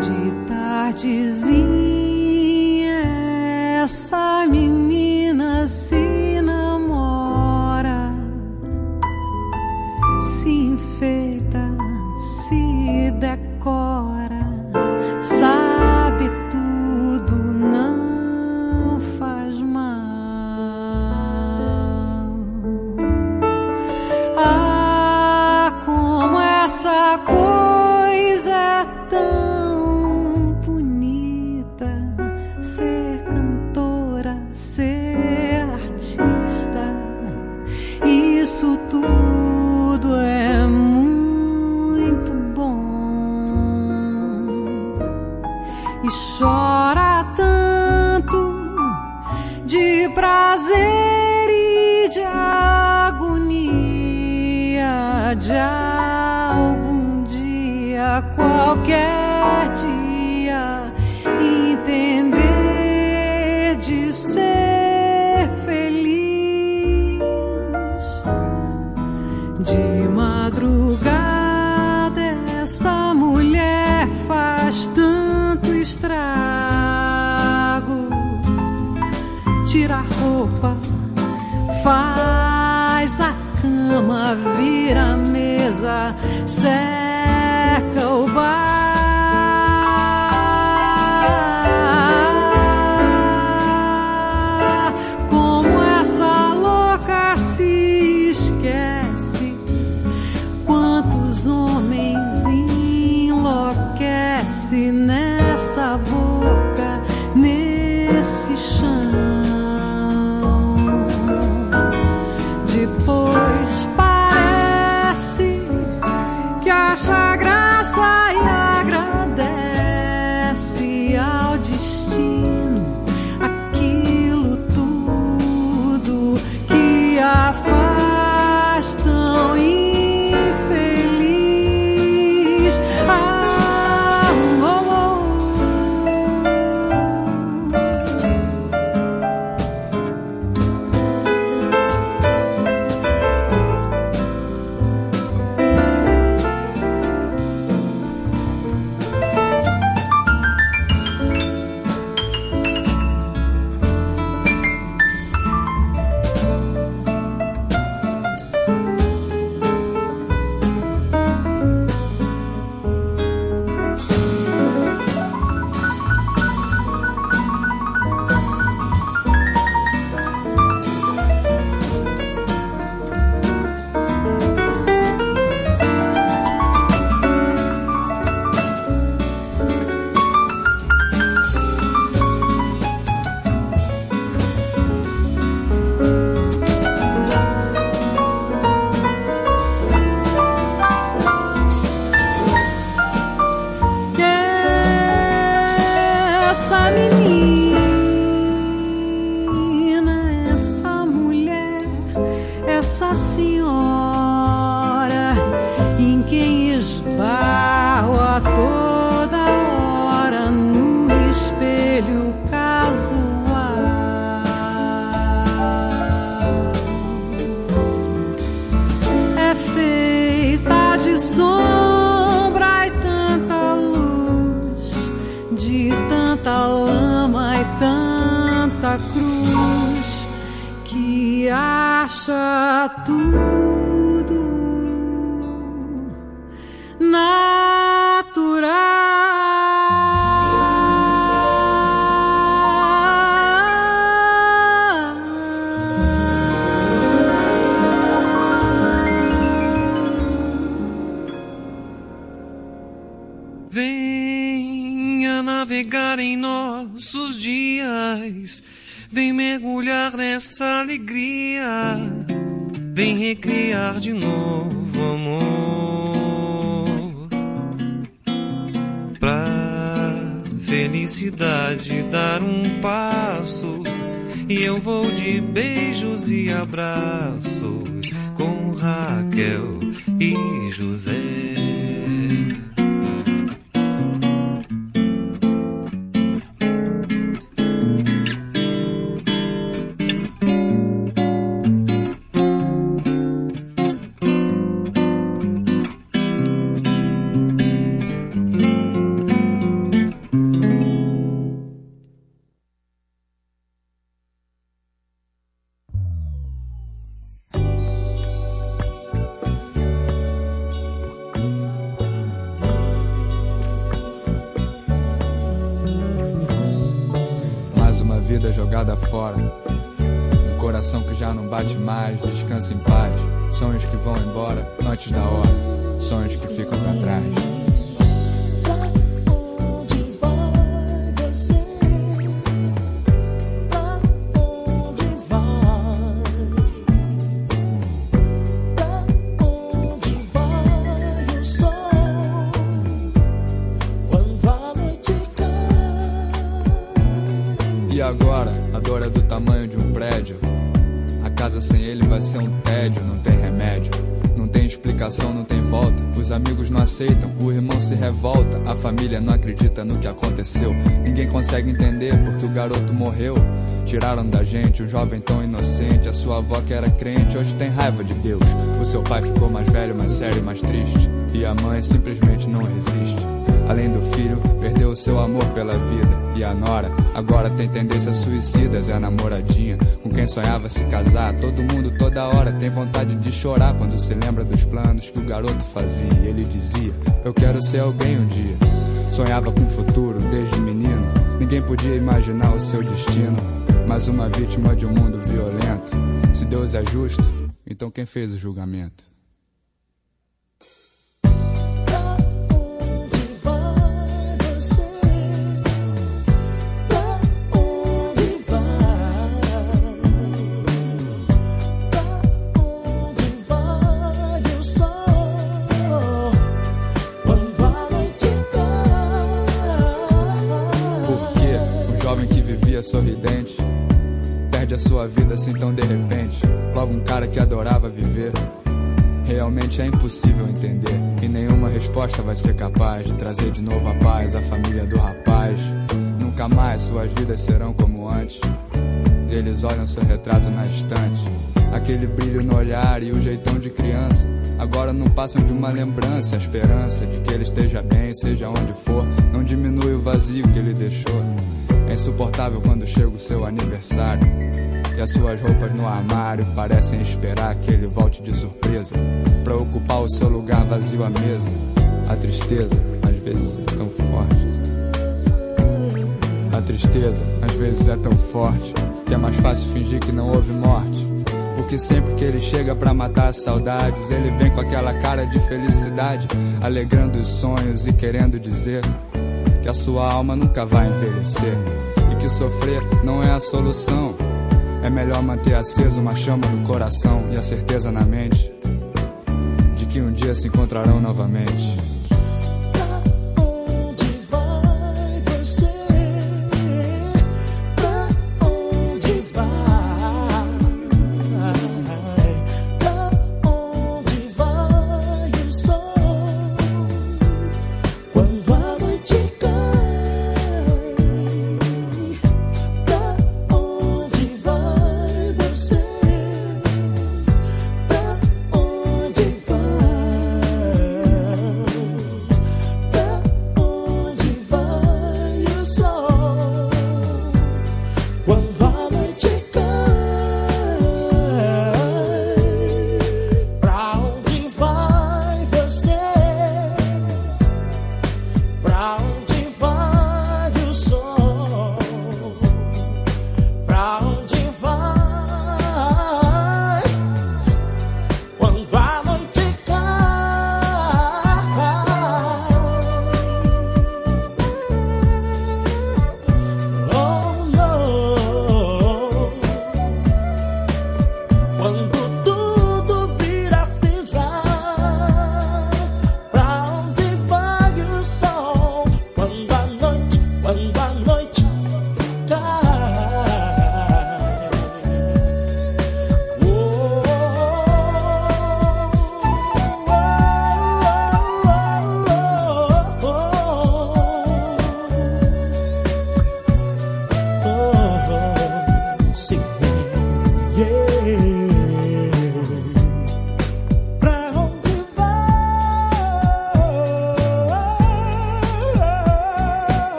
De tardezinha, essa menina se night. Beijos consegue entender porque o garoto morreu. Tiraram da gente um jovem tão inocente. A sua avó que era crente hoje tem raiva de Deus. O seu pai ficou mais velho, mais sério e mais triste. E a mãe simplesmente não resiste. Além do filho, perdeu o seu amor pela vida. E a nora agora tem tendências suicidas. É a namoradinha com quem sonhava se casar. Todo mundo, toda hora, tem vontade de chorar quando se lembra dos planos que o garoto fazia. Ele dizia: Eu quero ser alguém um dia. Sonhava com o futuro desde menino. Ninguém podia imaginar o seu destino. Mas uma vítima de um mundo violento. Se Deus é justo, então quem fez o julgamento? Sorridente perde a sua vida assim tão de repente. Logo um cara que adorava viver. Realmente é impossível entender. E nenhuma resposta vai ser capaz de trazer de novo a paz à família do rapaz. Nunca mais suas vidas serão como antes. Eles olham seu retrato na estante. Aquele brilho no olhar e o jeitão de criança. Agora não passam de uma lembrança, a esperança de que ele esteja bem, seja onde for. Não diminui o vazio que ele deixou. É insuportável quando chega o seu aniversário. E as suas roupas no armário parecem esperar que ele volte de surpresa. Pra ocupar o seu lugar vazio à mesa. A tristeza, às vezes, é tão forte. A tristeza, às vezes, é tão forte que é mais fácil fingir que não houve morte. Porque sempre que ele chega para matar as saudades, ele vem com aquela cara de felicidade, alegrando os sonhos e querendo dizer que a sua alma nunca vai envelhecer e que sofrer não é a solução. É melhor manter acesa uma chama no coração e a certeza na mente de que um dia se encontrarão novamente. Avante,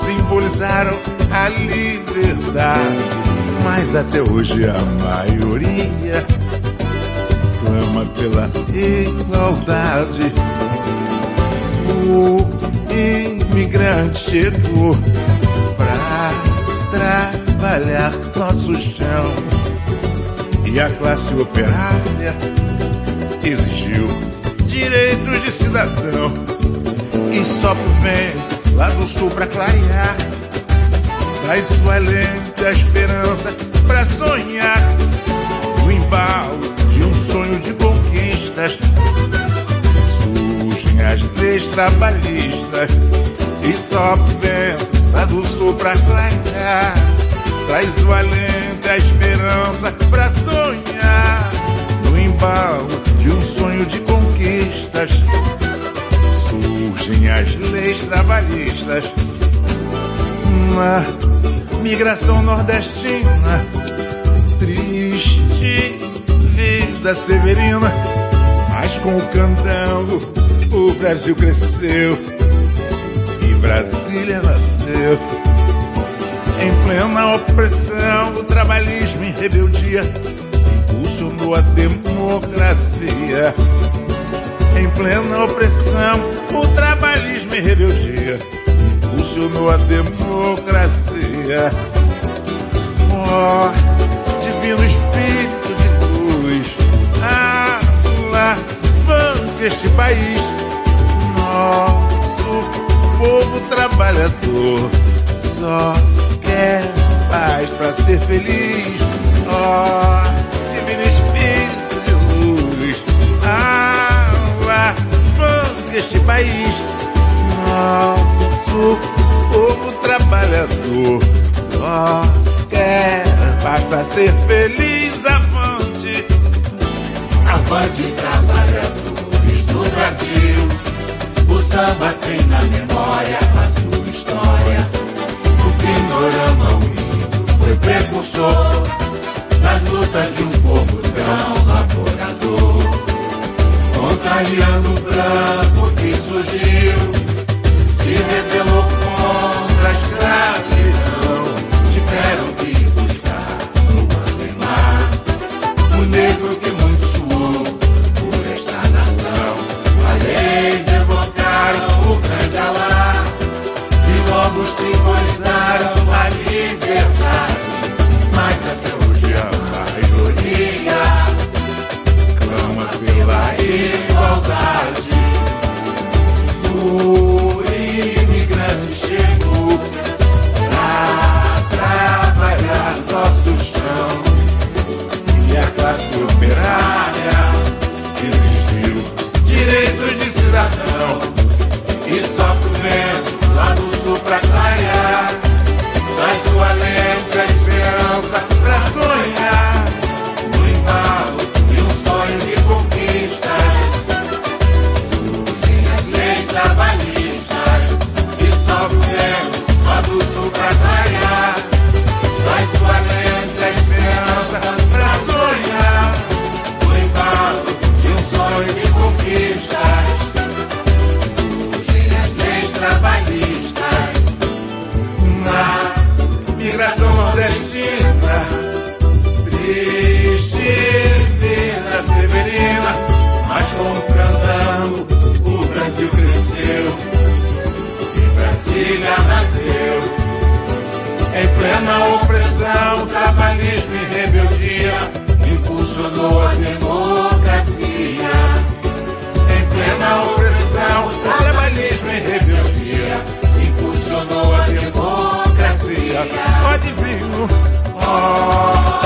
simbolizaram a liberdade. Mas até hoje a maioria clama pela igualdade. O imigrante chegou pra trabalhar nosso chão e a classe operária exigiu direitos de cidadão. E só pro vento lá do sul pra clarear, traz o alento, a esperança pra sonhar. O embalo de um sonho de conquistas, surgem as leis trabalhistas. E só vento lá do sul pra clarear, traz o alento, a esperança pra sonhar. No embalo de um sonho de conquistas, surgem as leis trabalhistas. Na migração nordestina, triste vida severina, mas com o candango o Brasil cresceu e Brasília nasceu. Em plena opressão, o trabalhismo em rebeldia impulsionou a democracia. Em plena opressão, o trabalhismo em rebeldia impulsionou a democracia. Oh, divino espírito de luz, alavanque este país, nosso povo trabalhador só quer paz pra ser feliz. Oh, este país, nosso povo trabalhador só quer paz pra ser feliz. Avante, Avante, trabalhadores do Brasil. O samba tem na memória a sua história. O Pindorama, o índio, foi precursor nas lutas de um povo tão laborador. Contrariando o branco surgiu, se rebelou Brasil cresceu e Brasília nasceu. Em plena opressão, trabalhismo e rebeldia impulsionou a democracia. Em plena opressão, trabalhismo e rebeldia impulsionou a democracia. Ó divino, ó divino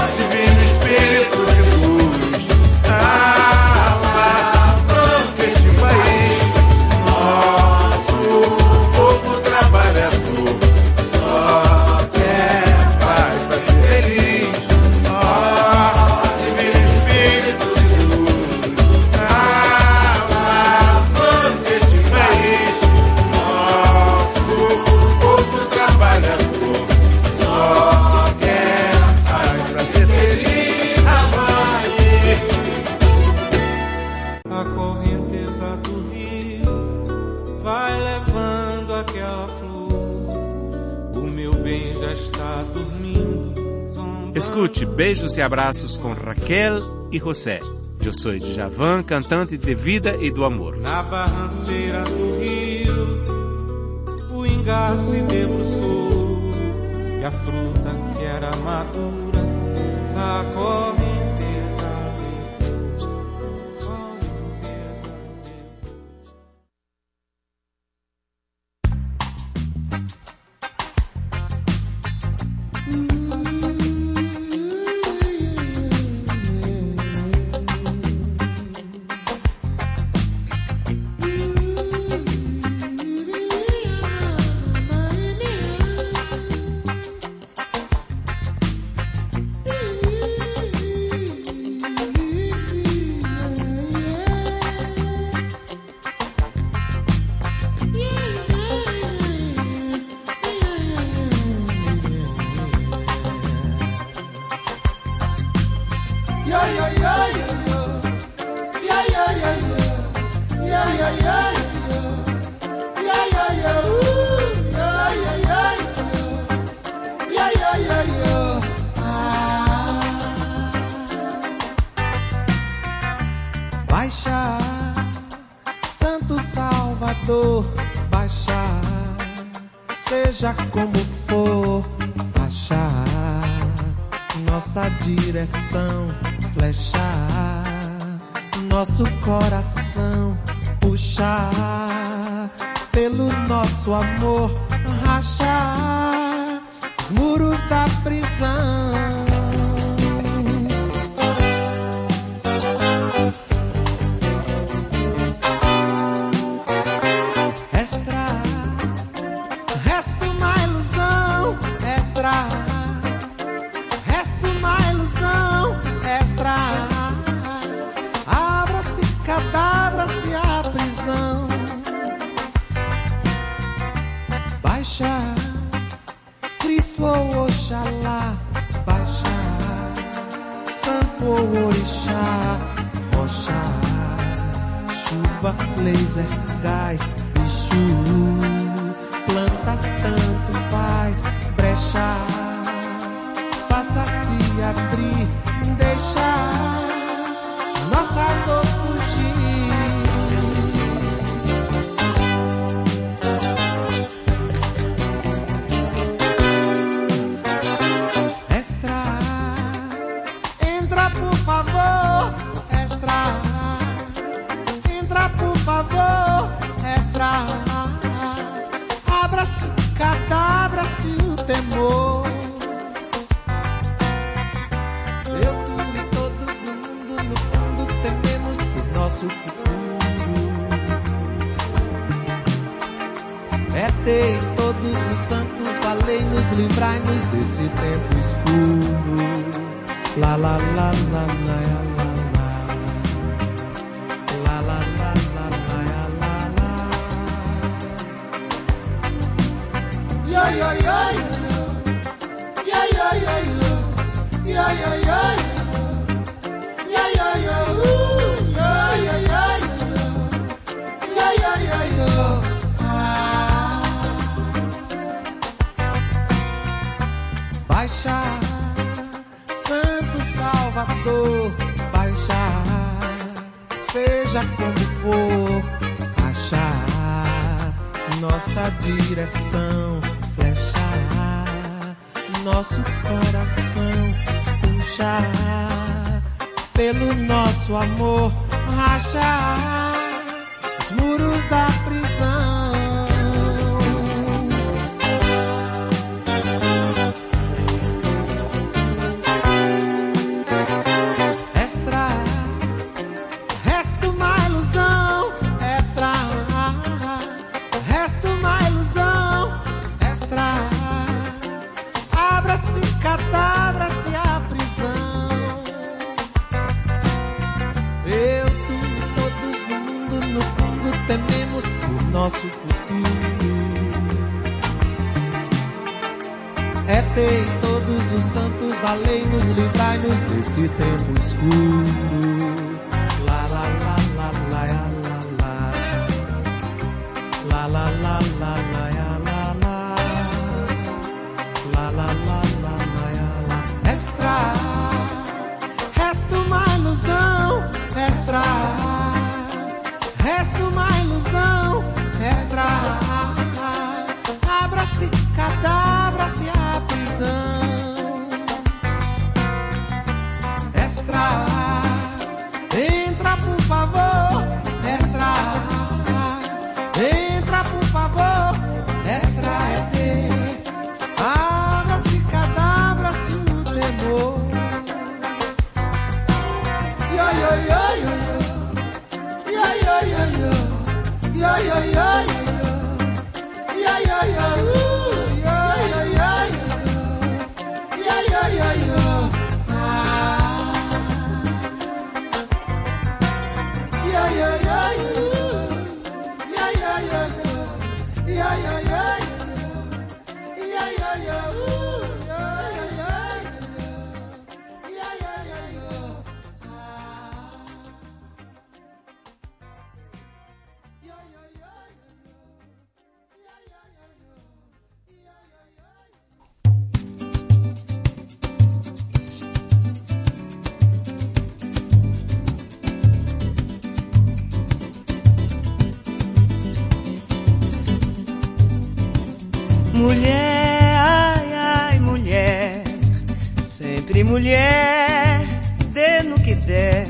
Beijos e abraços com Raquel e José. Eu sou Djavan, cantante de vida e do amor. Na barranceira do rio, o ingá se debruçou e a fruta que era madura agora cantei todos os santos, valei-nos, livrai-nos desse tempo escuro. La la la la la. la. yo yo yo yo yo yo yo yo yo direção, flecha, nosso coração puxa, pelo nosso amor racha. Mulher, dê no que der.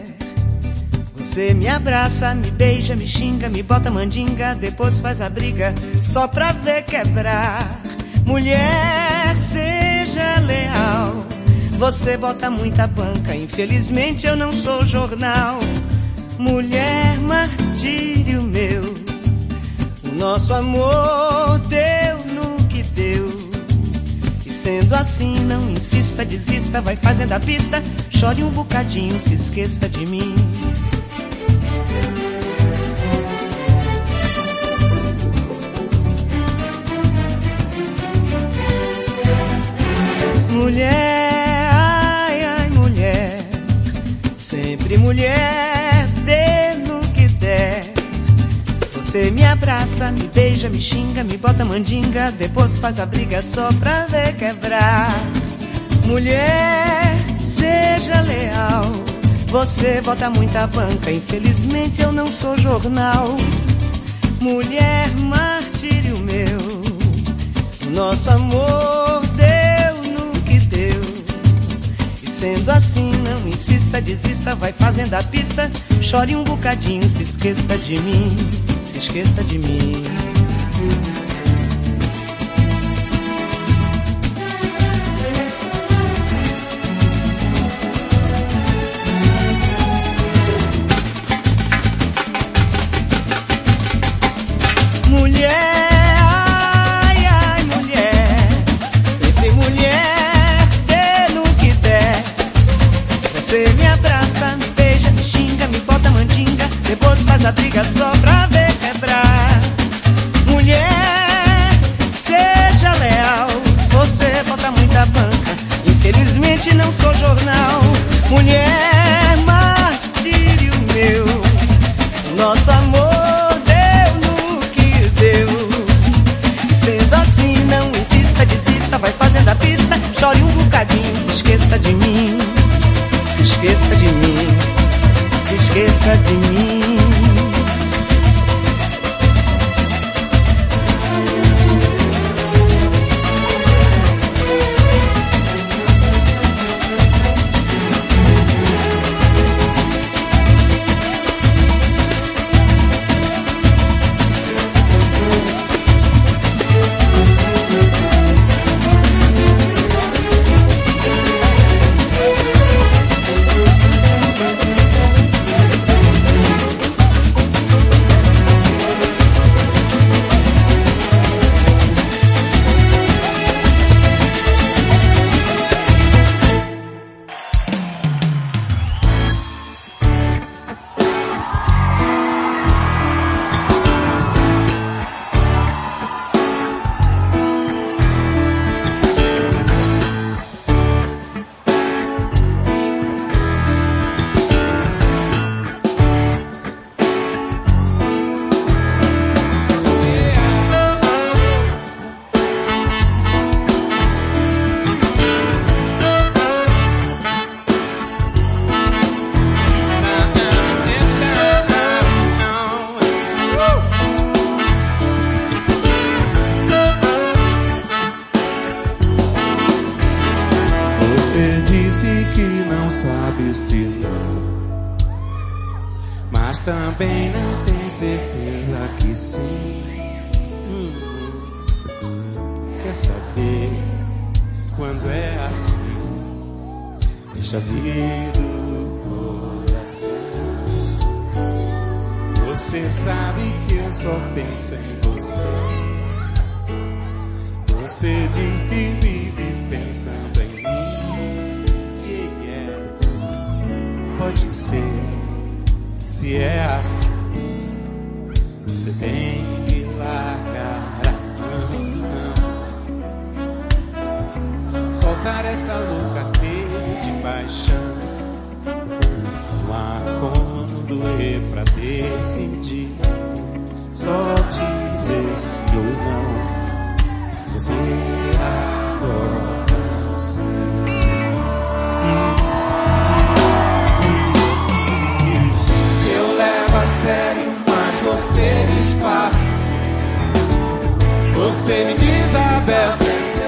Você me abraça, me beija, me xinga, me bota mandinga, depois faz a briga só pra ver quebrar. Mulher, seja leal. Você bota muita banca, infelizmente eu não sou jornal. Mulher, martírio meu. O nosso amor deu sendo assim, não insista, desista, vai fazendo a pista. Chore um bocadinho, se esqueça de mim. Mulher, ai, ai, mulher, sempre mulher, Você me abraça, me beija, me xinga, me bota mandinga, depois faz a briga só pra ver quebrar. Mulher, seja leal. Você bota muita banca, infelizmente eu não sou jornal. Mulher, martírio meu. Nosso amor deu no que deu. E sendo assim, não insista, desista, vai fazendo a pista. Chore um bocadinho, se esqueça de mim, se esqueça de mim. Você diz que vive pensando em mim. Yeah, yeah. Pode ser, se é assim, você tem que largar a mão. Soltar essa louca ardeia de paixão. Não há como pra decidir. Só dizer sim ou não. Você me diz a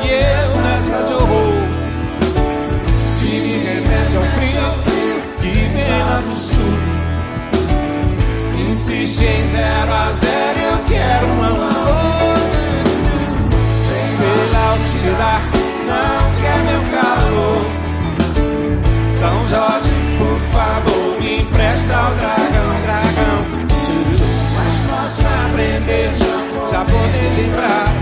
E eu nessa de horror Que me remete ao frio Que vem lá do sul Insiste em zero a zero Eu quero uma amor te dar, não quer meu calor. São Jorge, por favor, me empresta o dragão, dragão. Mas posso aprender já vou prato.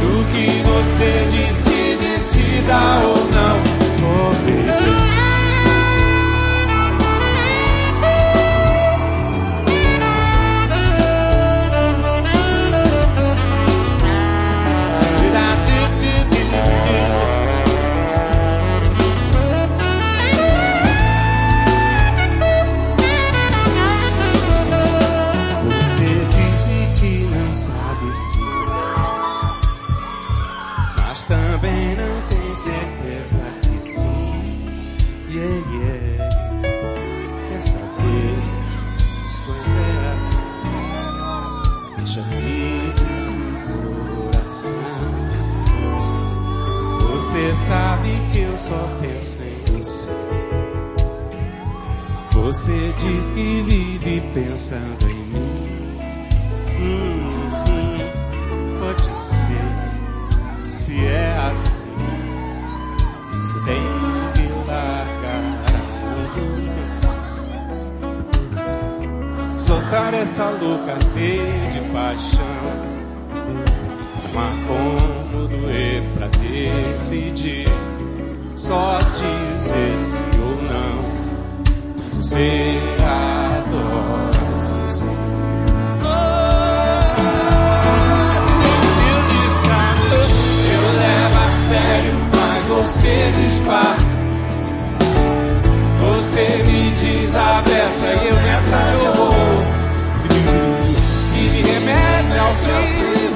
Do que você decide se dá ou não. Você diz que vive pensando em mim. Hum, hum, pode ser, se é assim, você tem que largar a. Soltar essa louca teia de paixão. Mas como doer pra decidir? Só dizer se ou não. Oh, você disfarça. Você me diz a beça e eu me de horror. Que me remete ao fim.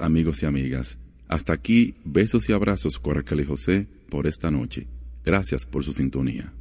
amigos y amigas. Hasta aquí, besos y abrazos, Coracle José, por esta noche. Gracias por su sintonía.